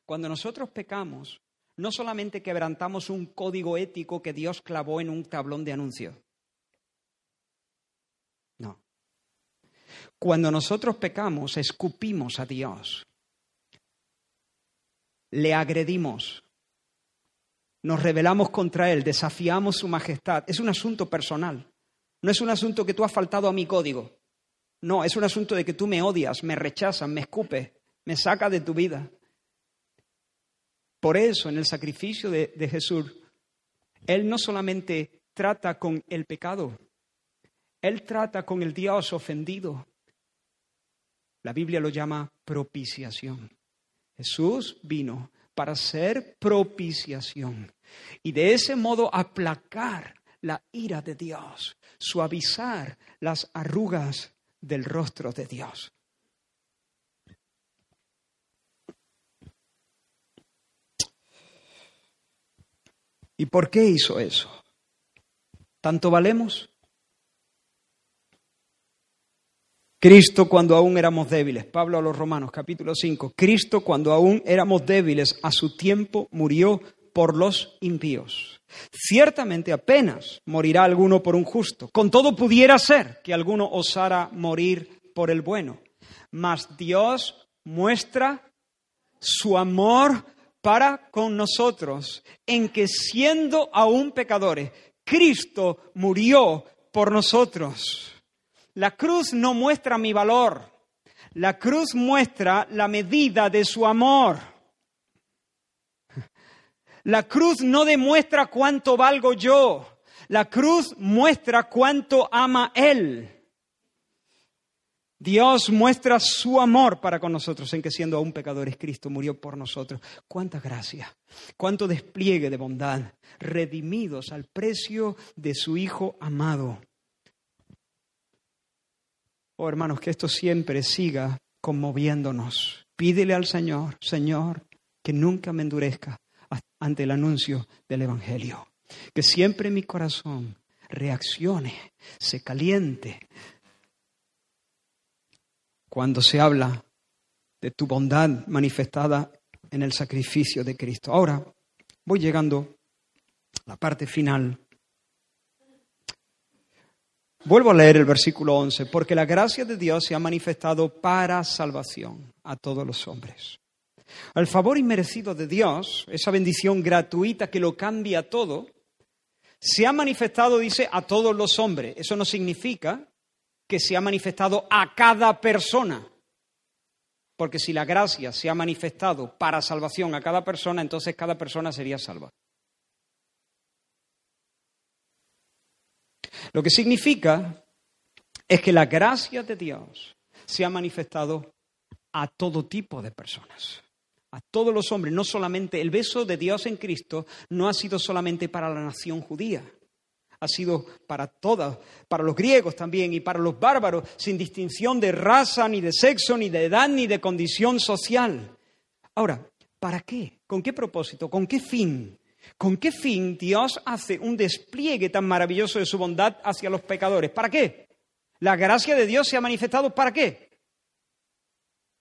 Cuando nosotros pecamos, no solamente quebrantamos un código ético que Dios clavó en un tablón de anuncio. No. Cuando nosotros pecamos, escupimos a Dios le agredimos, nos rebelamos contra Él, desafiamos su majestad. Es un asunto personal. No es un asunto que tú has faltado a mi código. No, es un asunto de que tú me odias, me rechazas, me escupes, me saca de tu vida. Por eso, en el sacrificio de, de Jesús, Él no solamente trata con el pecado, Él trata con el Dios ofendido. La Biblia lo llama propiciación. Jesús vino para ser propiciación y de ese modo aplacar la ira de Dios, suavizar las arrugas del rostro de Dios. ¿Y por qué hizo eso? ¿Tanto valemos? Cristo cuando aún éramos débiles. Pablo a los Romanos, capítulo 5. Cristo cuando aún éramos débiles, a su tiempo murió por los impíos. Ciertamente apenas morirá alguno por un justo. Con todo pudiera ser que alguno osara morir por el bueno. Mas Dios muestra su amor para con nosotros en que siendo aún pecadores, Cristo murió por nosotros. La cruz no muestra mi valor. La cruz muestra la medida de su amor. La cruz no demuestra cuánto valgo yo. La cruz muestra cuánto ama Él. Dios muestra su amor para con nosotros en que siendo aún pecadores Cristo murió por nosotros. Cuánta gracia, cuánto despliegue de bondad, redimidos al precio de su Hijo amado. Oh hermanos, que esto siempre siga conmoviéndonos. Pídele al Señor, Señor, que nunca me endurezca ante el anuncio del Evangelio. Que siempre mi corazón reaccione, se caliente cuando se habla de tu bondad manifestada en el sacrificio de Cristo. Ahora voy llegando a la parte final Vuelvo a leer el versículo 11, porque la gracia de Dios se ha manifestado para salvación a todos los hombres. El favor inmerecido de Dios, esa bendición gratuita que lo cambia todo, se ha manifestado, dice, a todos los hombres. Eso no significa que se ha manifestado a cada persona. Porque si la gracia se ha manifestado para salvación a cada persona, entonces cada persona sería salva. Lo que significa es que la gracia de Dios se ha manifestado a todo tipo de personas, a todos los hombres, no solamente el beso de Dios en Cristo no ha sido solamente para la nación judía, ha sido para todas, para los griegos también y para los bárbaros, sin distinción de raza, ni de sexo, ni de edad, ni de condición social. Ahora, ¿para qué? ¿Con qué propósito? ¿Con qué fin? ¿Con qué fin Dios hace un despliegue tan maravilloso de su bondad hacia los pecadores? ¿Para qué? La gracia de Dios se ha manifestado ¿para qué?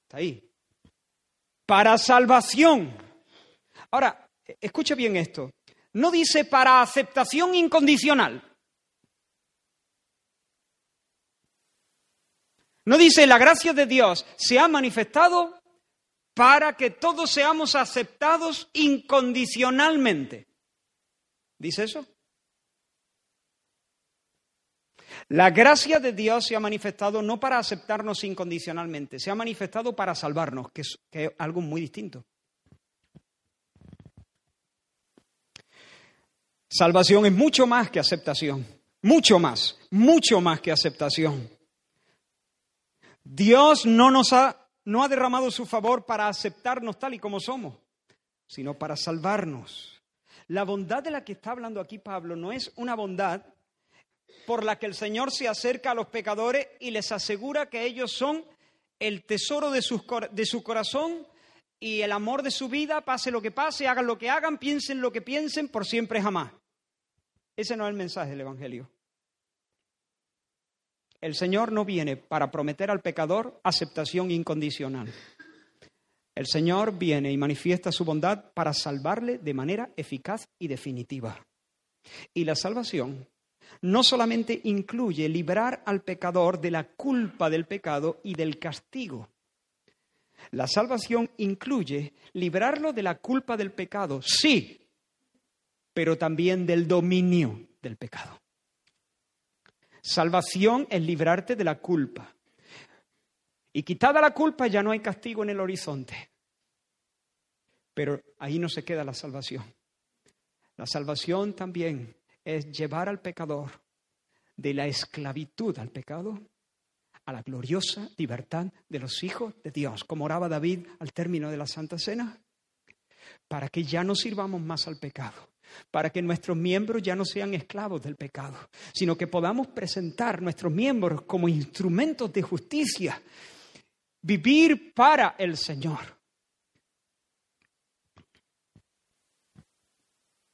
Está ahí. Para salvación. Ahora, escuche bien esto. No dice para aceptación incondicional. No dice la gracia de Dios se ha manifestado para que todos seamos aceptados incondicionalmente. ¿Dice eso? La gracia de Dios se ha manifestado no para aceptarnos incondicionalmente, se ha manifestado para salvarnos, que es, algo muy distinto. Salvación es mucho más que aceptación, mucho más, mucho más que aceptación. Dios no nos ha no ha derramado su favor para aceptarnos tal y como somos, sino para salvarnos. La bondad de la que está hablando aquí Pablo no es una bondad por la que el Señor se acerca a los pecadores y les asegura que ellos son el tesoro de, de su corazón y el amor de su vida, pase lo que pase, hagan lo que hagan, piensen lo que piensen, por siempre jamás. Ese no es el mensaje del Evangelio. El Señor no viene para prometer al pecador aceptación incondicional. El Señor viene y manifiesta su bondad para salvarle de manera eficaz y definitiva. Y la salvación no solamente incluye librar al pecador de la culpa del pecado y del castigo. La salvación incluye librarlo de la culpa del pecado, sí, pero también del dominio del pecado. Salvación es librarte de la culpa. Y quitada la culpa ya no hay castigo en el horizonte. Pero ahí no se queda la salvación. La salvación también es llevar al pecador de la esclavitud al pecado a la gloriosa libertad de los hijos de Dios, como oraba David al término de la Santa Cena, para que ya no sirvamos más al pecado, para que nuestros miembros ya no sean esclavos del pecado, sino que podamos presentar nuestros miembros como instrumentos de justicia, vivir para el Señor.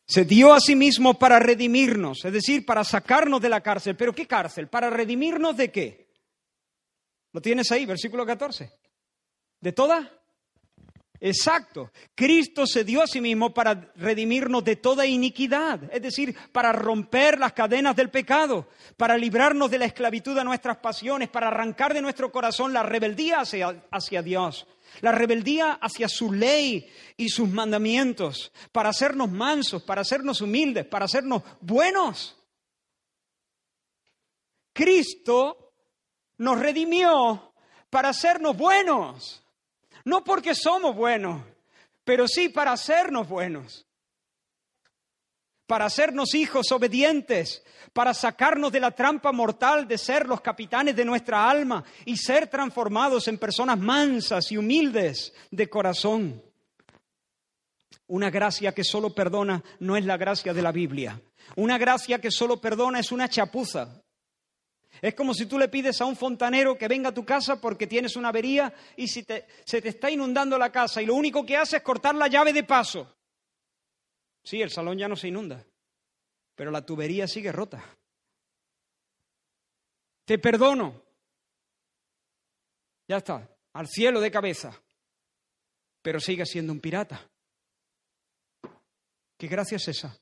Se dio a sí mismo para redimirnos, es decir, para sacarnos de la cárcel. ¿Pero qué cárcel? ¿Para redimirnos de qué? ¿Lo tienes ahí, versículo 14? ¿De toda? Exacto. Cristo se dio a sí mismo para redimirnos de toda iniquidad, es decir, para romper las cadenas del pecado, para librarnos de la esclavitud a nuestras pasiones, para arrancar de nuestro corazón la rebeldía hacia, hacia Dios, la rebeldía hacia su ley y sus mandamientos, para hacernos mansos, para hacernos humildes, para hacernos buenos. Cristo nos redimió para hacernos buenos. No porque somos buenos, pero sí para hacernos buenos. Para hacernos hijos obedientes, para sacarnos de la trampa mortal de ser los capitanes de nuestra alma y ser transformados en personas mansas y humildes de corazón. Una gracia que solo perdona no es la gracia de la Biblia. Una gracia que solo perdona es una chapuza. Es como si tú le pides a un fontanero que venga a tu casa porque tienes una avería y si se te está inundando la casa y lo único que hace es cortar la llave de paso. Sí, el salón ya no se inunda, pero la tubería sigue rota. Te perdono. Ya está, al cielo de cabeza. Pero sigue siendo un pirata. ¿Qué gracia es esa?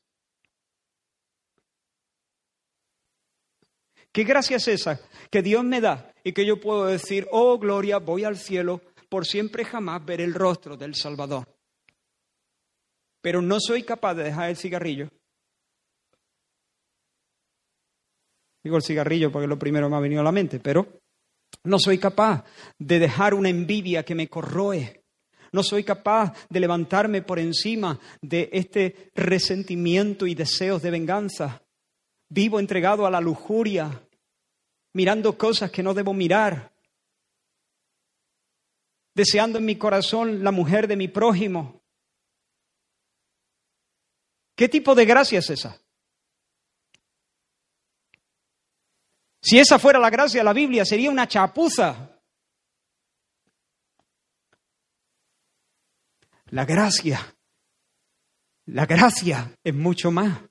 ¿Qué gracia es esa que Dios me da y que yo puedo decir, oh gloria, voy al cielo por siempre jamás ver el rostro del Salvador? Pero no soy capaz de dejar el cigarrillo. Digo el cigarrillo porque es lo primero que me ha venido a la mente, pero no soy capaz de dejar una envidia que me corroe. No soy capaz de levantarme por encima de este resentimiento y deseos de venganza. Vivo entregado a la lujuria, mirando cosas que no debo mirar. deseando en mi corazón la mujer de mi prójimo. ¿Qué tipo de gracia es esa? Si esa fuera la gracia de la Biblia, sería una chapuza. La gracia, la gracia es mucho más.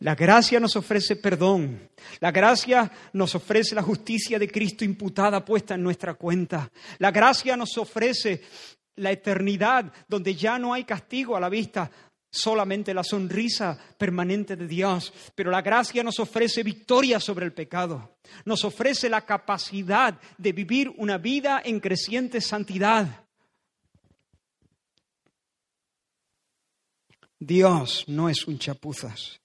La gracia nos ofrece perdón. La gracia nos ofrece la justicia de Cristo imputada, puesta en nuestra cuenta. La gracia nos ofrece la eternidad, donde ya no hay castigo a la vista, solamente la sonrisa permanente de Dios. Pero la gracia nos ofrece victoria sobre el pecado. Nos ofrece la capacidad de vivir una vida en creciente santidad. Dios no es un chapuzas.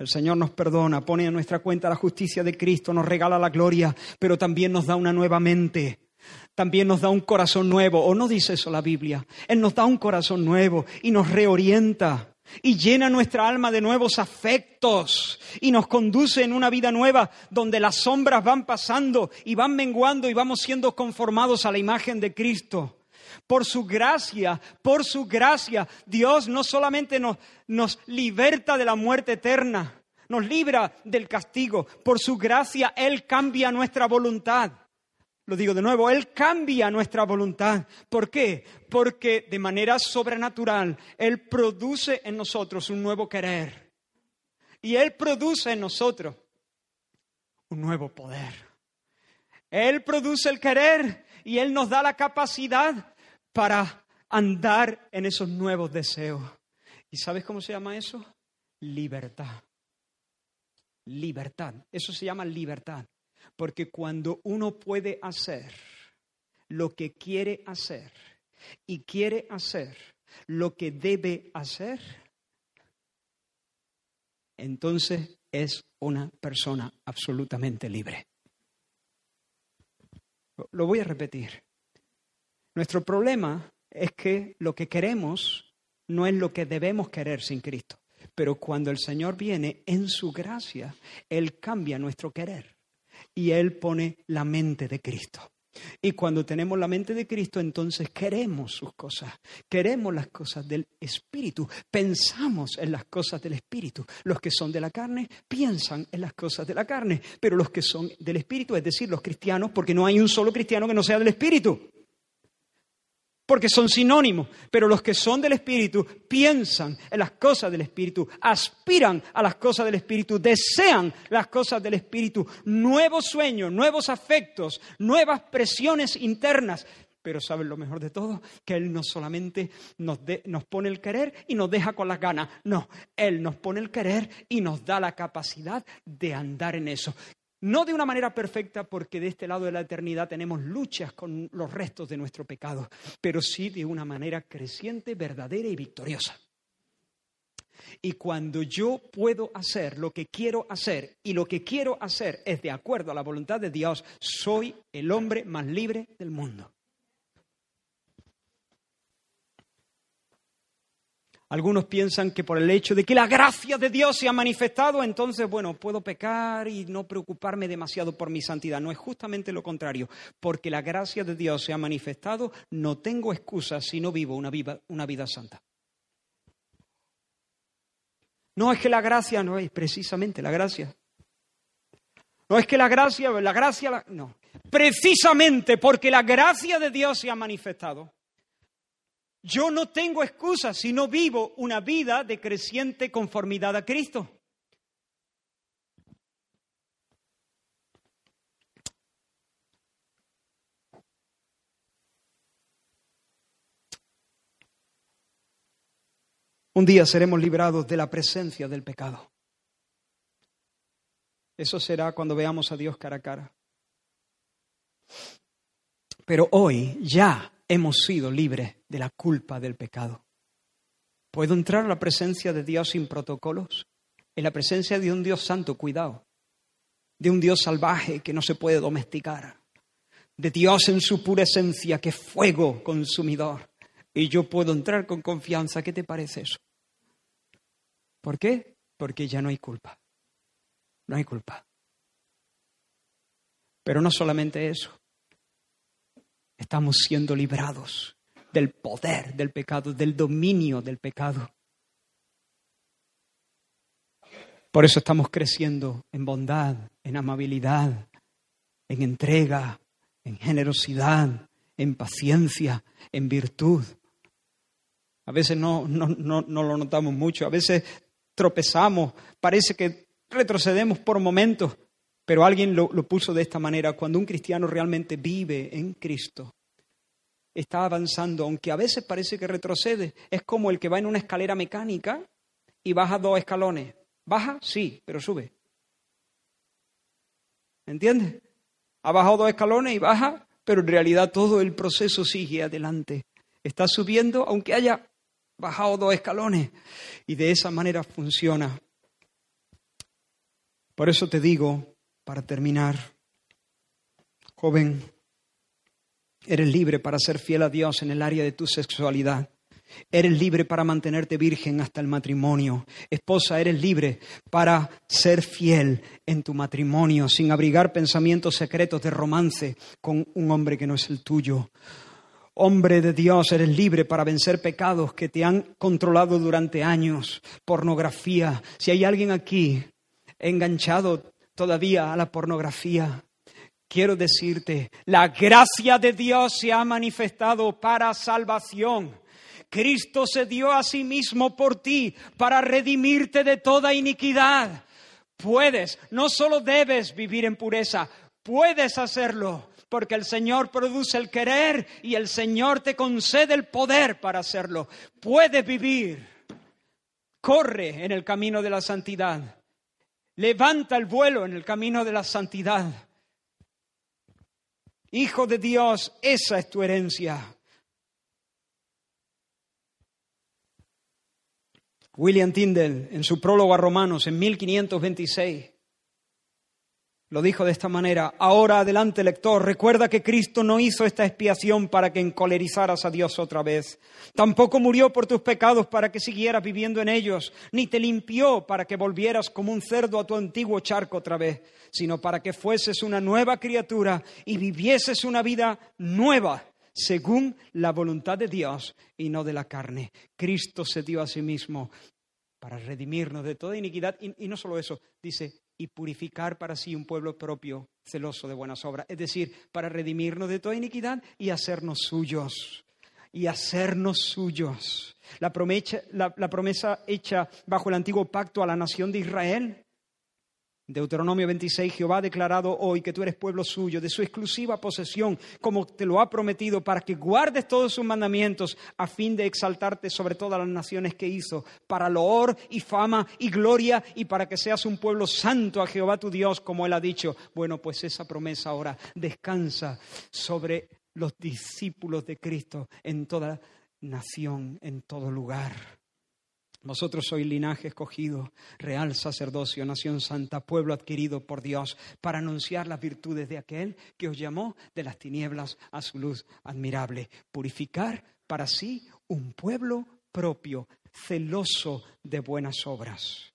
El Señor nos perdona, pone en nuestra cuenta la justicia de Cristo, nos regala la gloria, pero también nos da una nueva mente. También nos da un corazón nuevo, o no dice eso la Biblia. Él nos da un corazón nuevo y nos reorienta y llena nuestra alma de nuevos afectos y nos conduce en una vida nueva donde las sombras van pasando y van menguando y vamos siendo conformados a la imagen de Cristo. Por su gracia, por su gracia, Dios no solamente nos, nos liberta de la muerte eterna, nos libra del castigo. Por su gracia, Él cambia nuestra voluntad. Lo digo de nuevo, Él cambia nuestra voluntad. ¿Por qué? Porque de manera sobrenatural Él produce en nosotros un nuevo querer. Y Él produce en nosotros un nuevo poder. Él produce el querer y Él nos da la capacidad para andar en esos nuevos deseos. ¿Y sabes cómo se llama eso? Libertad. Libertad. Eso se llama libertad. Porque cuando uno puede hacer lo que quiere hacer y quiere hacer lo que debe hacer, entonces es una persona absolutamente libre. Lo voy a repetir. Nuestro problema es que lo que queremos no es lo que debemos querer sin Cristo. Pero cuando el Señor viene en su gracia, Él cambia nuestro querer y Él pone la mente de Cristo. Y cuando tenemos la mente de Cristo, entonces queremos sus cosas, queremos las cosas del Espíritu, pensamos en las cosas del Espíritu. Los que son de la carne piensan en las cosas de la carne, pero los que son del Espíritu, es decir, los cristianos, porque no hay un solo cristiano que no sea del Espíritu porque son sinónimos, pero los que son del Espíritu piensan en las cosas del Espíritu, aspiran a las cosas del Espíritu, desean las cosas del Espíritu, nuevos sueños, nuevos afectos, nuevas presiones internas. Pero ¿saben lo mejor de todo? Que Él no solamente nos, nos pone el querer y nos deja con las ganas, no, Él nos pone el querer y nos da la capacidad de andar en eso. No de una manera perfecta, porque de este lado de la eternidad tenemos luchas con los restos de nuestro pecado, pero sí de una manera creciente, verdadera y victoriosa. Y cuando yo puedo hacer lo que quiero hacer y lo que quiero hacer es de acuerdo a la voluntad de Dios, soy el hombre más libre del mundo. Algunos piensan que por el hecho de que la gracia de Dios se ha manifestado, entonces, bueno, puedo pecar y no preocuparme demasiado por mi santidad. No es justamente lo contrario. Porque la gracia de Dios se ha manifestado, no tengo excusa si no vivo una vida, santa. No es que la gracia no es precisamente la gracia. No es que la gracia, la gracia, no. Precisamente porque la gracia de Dios se ha manifestado, yo no tengo excusa si no vivo una vida de creciente conformidad a Cristo. Un día seremos librados de la presencia del pecado. Eso será cuando veamos a Dios cara a cara. Pero hoy ya hemos sido libres de la culpa del pecado. ¿Puedo entrar a la presencia de Dios sin protocolos? En la presencia de un Dios santo, cuidado. De un Dios salvaje que no se puede domesticar. De Dios en su pura esencia, que es fuego consumidor. Y yo puedo entrar con confianza. ¿Qué te parece eso? ¿Por qué? Porque ya no hay culpa. No hay culpa. Pero no solamente eso. Estamos siendo librados del poder del pecado, del dominio del pecado. Por eso estamos creciendo en bondad, en amabilidad, en entrega, en generosidad, en paciencia, en virtud. A veces no, no, lo notamos mucho, a veces tropezamos, parece que retrocedemos por momentos, pero alguien lo, lo puso de esta manera, cuando un cristiano realmente vive en Cristo, está avanzando, aunque a veces parece que retrocede, es como el que va en una escalera mecánica y baja dos escalones. ¿Baja? Sí, pero sube. ¿Entiendes? Ha bajado dos escalones y baja, pero en realidad todo el proceso sigue adelante. Está subiendo aunque haya bajado dos escalones. Y de esa manera funciona. Por eso te digo, para terminar, joven, eres libre para ser fiel a Dios en el área de tu sexualidad. Eres libre para mantenerte virgen hasta el matrimonio. Esposa, eres libre para ser fiel en tu matrimonio sin abrigar pensamientos secretos de romance con un hombre que no es el tuyo. Hombre de Dios, eres libre para vencer pecados que te han controlado durante años. Pornografía. Si hay alguien aquí enganchado todavía a la pornografía, quiero decirte, la gracia de Dios se ha manifestado para salvación. Cristo se dio a sí mismo por ti para redimirte de toda iniquidad. Puedes, no solo debes vivir en pureza, puedes hacerlo, porque el Señor produce el querer y el Señor te concede el poder para hacerlo. Puedes vivir. Corre en el camino de la santidad. Levanta el vuelo en el camino de la santidad. Hijo de Dios, esa es tu herencia. William Tyndale, en su prólogo a Romanos, en 1526, lo dijo de esta manera, ahora adelante lector, recuerda que Cristo no hizo esta expiación para que encolerizaras a Dios otra vez, tampoco murió por tus pecados para que siguieras viviendo en ellos, ni te limpió para que volvieras como un cerdo a tu antiguo charco otra vez, sino para que fueses una nueva criatura y vivieses una vida nueva según la voluntad de Dios y no de la carne. Cristo se dio a sí mismo para redimirnos de toda iniquidad y, no solo eso, dice, y purificar para sí un pueblo propio celoso de buenas obras, es decir, para redimirnos de toda iniquidad y hacernos suyos, y hacernos suyos. La promesa, la promesa hecha bajo el antiguo pacto a la nación de Israel Deuteronomio 26, Jehová ha declarado hoy que tú eres pueblo suyo, de su exclusiva posesión, como te lo ha prometido, para que guardes todos sus mandamientos, a fin de exaltarte sobre todas las naciones que hizo, para loor y fama y gloria, y para que seas un pueblo santo a Jehová tu Dios, como él ha dicho. Bueno, pues esa promesa ahora descansa sobre los discípulos de Cristo en toda nación, en todo lugar. Vosotros sois linaje escogido, real sacerdocio, nación santa, pueblo adquirido por Dios, para anunciar las virtudes de aquel que os llamó de las tinieblas a su luz admirable. Purificar para sí un pueblo propio, celoso de buenas obras.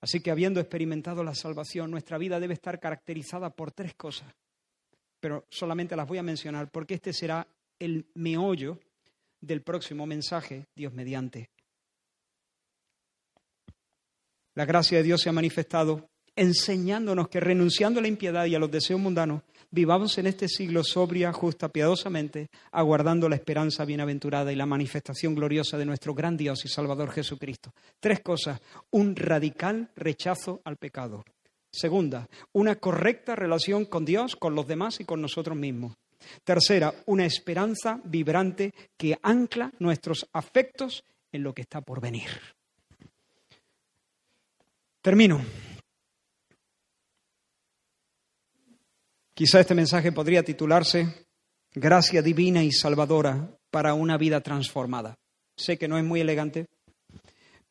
Así que habiendo experimentado la salvación, nuestra vida debe estar caracterizada por tres cosas. Pero solamente las voy a mencionar porque este será el meollo del próximo mensaje, Dios mediante. La gracia de Dios se ha manifestado enseñándonos que renunciando a la impiedad y a los deseos mundanos, vivamos en este siglo sobria, justa, piadosamente, aguardando la esperanza bienaventurada y la manifestación gloriosa de nuestro gran Dios y Salvador Jesucristo. Tres cosas. Un radical rechazo al pecado. Segunda, una correcta relación con Dios, con los demás y con nosotros mismos. Tercera, una esperanza vibrante que ancla nuestros afectos en lo que está por venir. Termino. Quizá este mensaje podría titularse Gracia divina y salvadora para una vida transformada. Sé que no es muy elegante,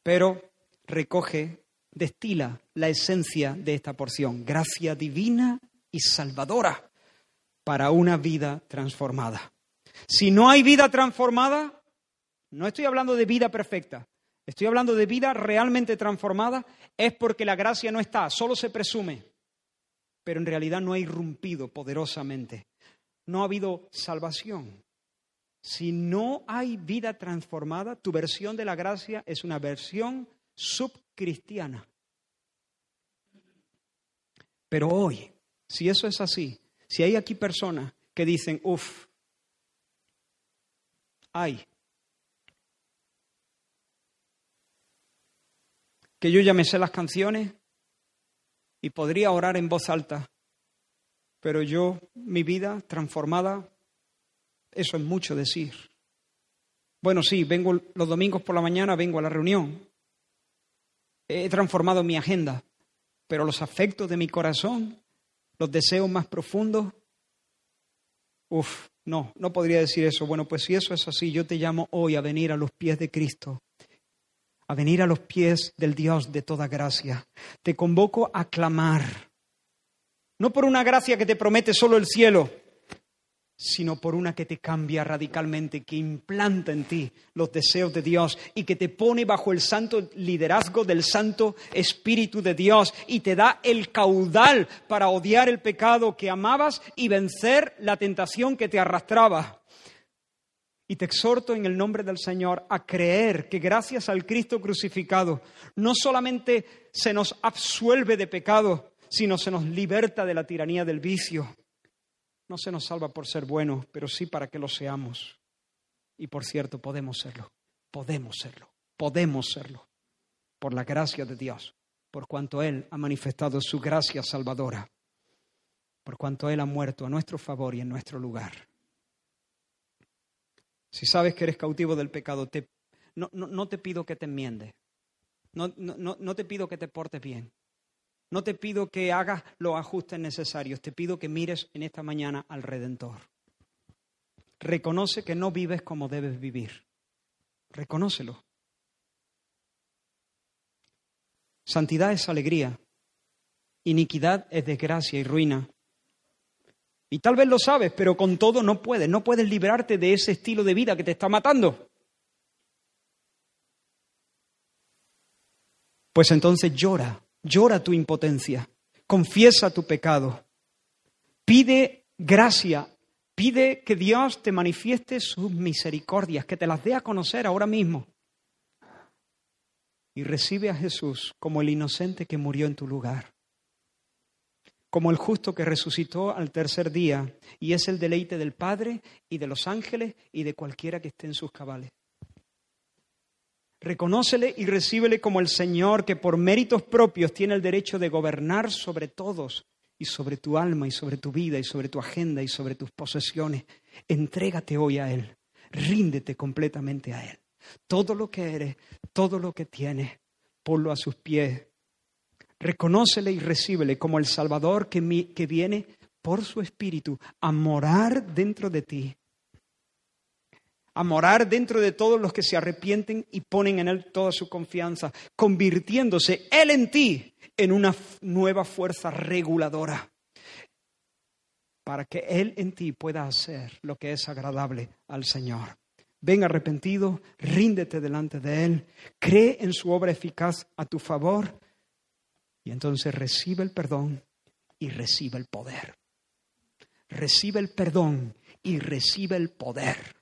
pero recoge, destila la esencia de esta porción. Gracia divina y salvadora para una vida transformada. Si no hay vida transformada, no estoy hablando de vida perfecta, estoy hablando de vida realmente transformada, es porque la gracia no está, solo se presume, pero en realidad no ha irrumpido poderosamente. no ha habido salvación. Si no hay vida transformada, tu versión de la gracia es una versión subcristiana. Pero hoy, si eso es así, si hay aquí personas que dicen, uff, hay, que yo ya me sé las canciones y podría orar en voz alta, pero yo, mi vida transformada, eso es mucho decir. Bueno, sí, vengo los domingos por la mañana, vengo a la reunión. He transformado mi agenda, pero los afectos de mi corazón, los deseos más profundos, uff, no, no podría decir eso. Bueno, pues si eso es así, yo te llamo hoy a venir a los pies de Cristo a venir a los pies del Dios de toda gracia. Te convoco a clamar, no por una gracia que te promete solo el cielo, sino por una que te cambia radicalmente, que implanta en ti los deseos de Dios y que te pone bajo el santo liderazgo del Santo Espíritu de Dios y te da el caudal para odiar el pecado que amabas y vencer la tentación que te arrastraba. Y te exhorto en el nombre del Señor a creer que gracias al Cristo crucificado no solamente se nos absuelve de pecado, sino se nos liberta de la tiranía del vicio. No se nos salva por ser buenos, pero sí para que lo seamos. Y por cierto, podemos serlo, podemos serlo, podemos serlo, por la gracia de Dios, por cuanto Él ha manifestado su gracia salvadora, por cuanto Él ha muerto a nuestro favor y en nuestro lugar. Si sabes que eres cautivo del pecado, te, no, no, te pido que te enmiendes. No, no, te pido que te portes bien. No te pido que hagas los ajustes necesarios. Te pido que mires en esta mañana al Redentor. Reconoce que no vives como debes vivir. Reconócelo. Santidad es alegría. Iniquidad es desgracia y ruina. Y tal vez lo sabes, pero con todo no puedes. No puedes librarte de ese estilo de vida que te está matando. Pues entonces llora, llora tu impotencia, confiesa tu pecado, pide gracia, pide que Dios te manifieste sus misericordias, que te las dé a conocer ahora mismo. Y recibe a Jesús como el inocente que murió en tu lugar como el justo que resucitó al tercer día y es el deleite del Padre y de los ángeles y de cualquiera que esté en sus cabales. Reconócele y recíbele como el Señor que por méritos propios tiene el derecho de gobernar sobre todos y sobre tu alma y sobre tu vida y sobre tu agenda y sobre tus posesiones. Entrégate hoy a Él, ríndete completamente a Él. Todo lo que eres, todo lo que tienes, ponlo a sus pies Reconócele y recíbele como el Salvador que, que viene por su Espíritu a morar dentro de ti, a morar dentro de todos los que se arrepienten y ponen en Él toda su confianza, convirtiéndose Él en ti en una nueva fuerza reguladora, para que Él en ti pueda hacer lo que es agradable al Señor. Ven arrepentido, ríndete delante de Él, cree en su obra eficaz a tu favor y entonces recibe el perdón y recibe el poder. Recibe el perdón y recibe el poder.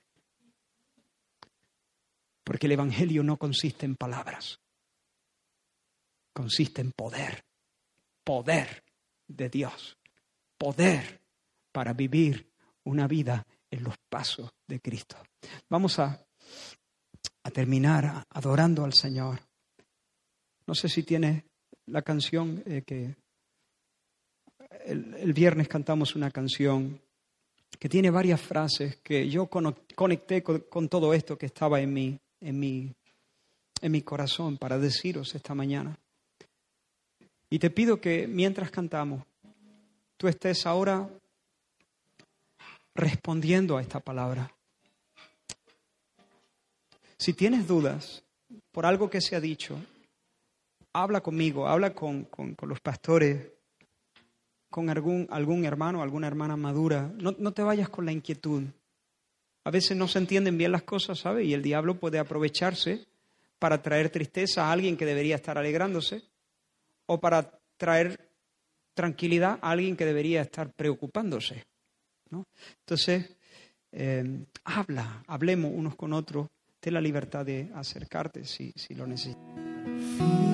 Porque el Evangelio no consiste en palabras, consiste en poder. Poder de Dios. Poder para vivir una vida en los pasos de Cristo. Vamos a, a terminar adorando al Señor. No sé si tiene la canción eh, que el, viernes cantamos una canción que tiene varias frases que yo conecté con, todo esto que estaba en mi, en, mi, en mi corazón para deciros esta mañana. Y te pido que mientras cantamos, tú estés ahora respondiendo a esta palabra. Si tienes dudas por algo que se ha dicho, habla conmigo, habla con, con, con los pastores, con algún, algún hermano, alguna hermana madura. No, no te vayas con la inquietud. A veces no se entienden bien las cosas, ¿sabes? Y el diablo puede aprovecharse para traer tristeza a alguien que debería estar alegrándose o para traer tranquilidad a alguien que debería estar preocupándose. ¿no? Entonces, eh, habla, hablemos unos con otros, ten la libertad de acercarte si, si lo necesitas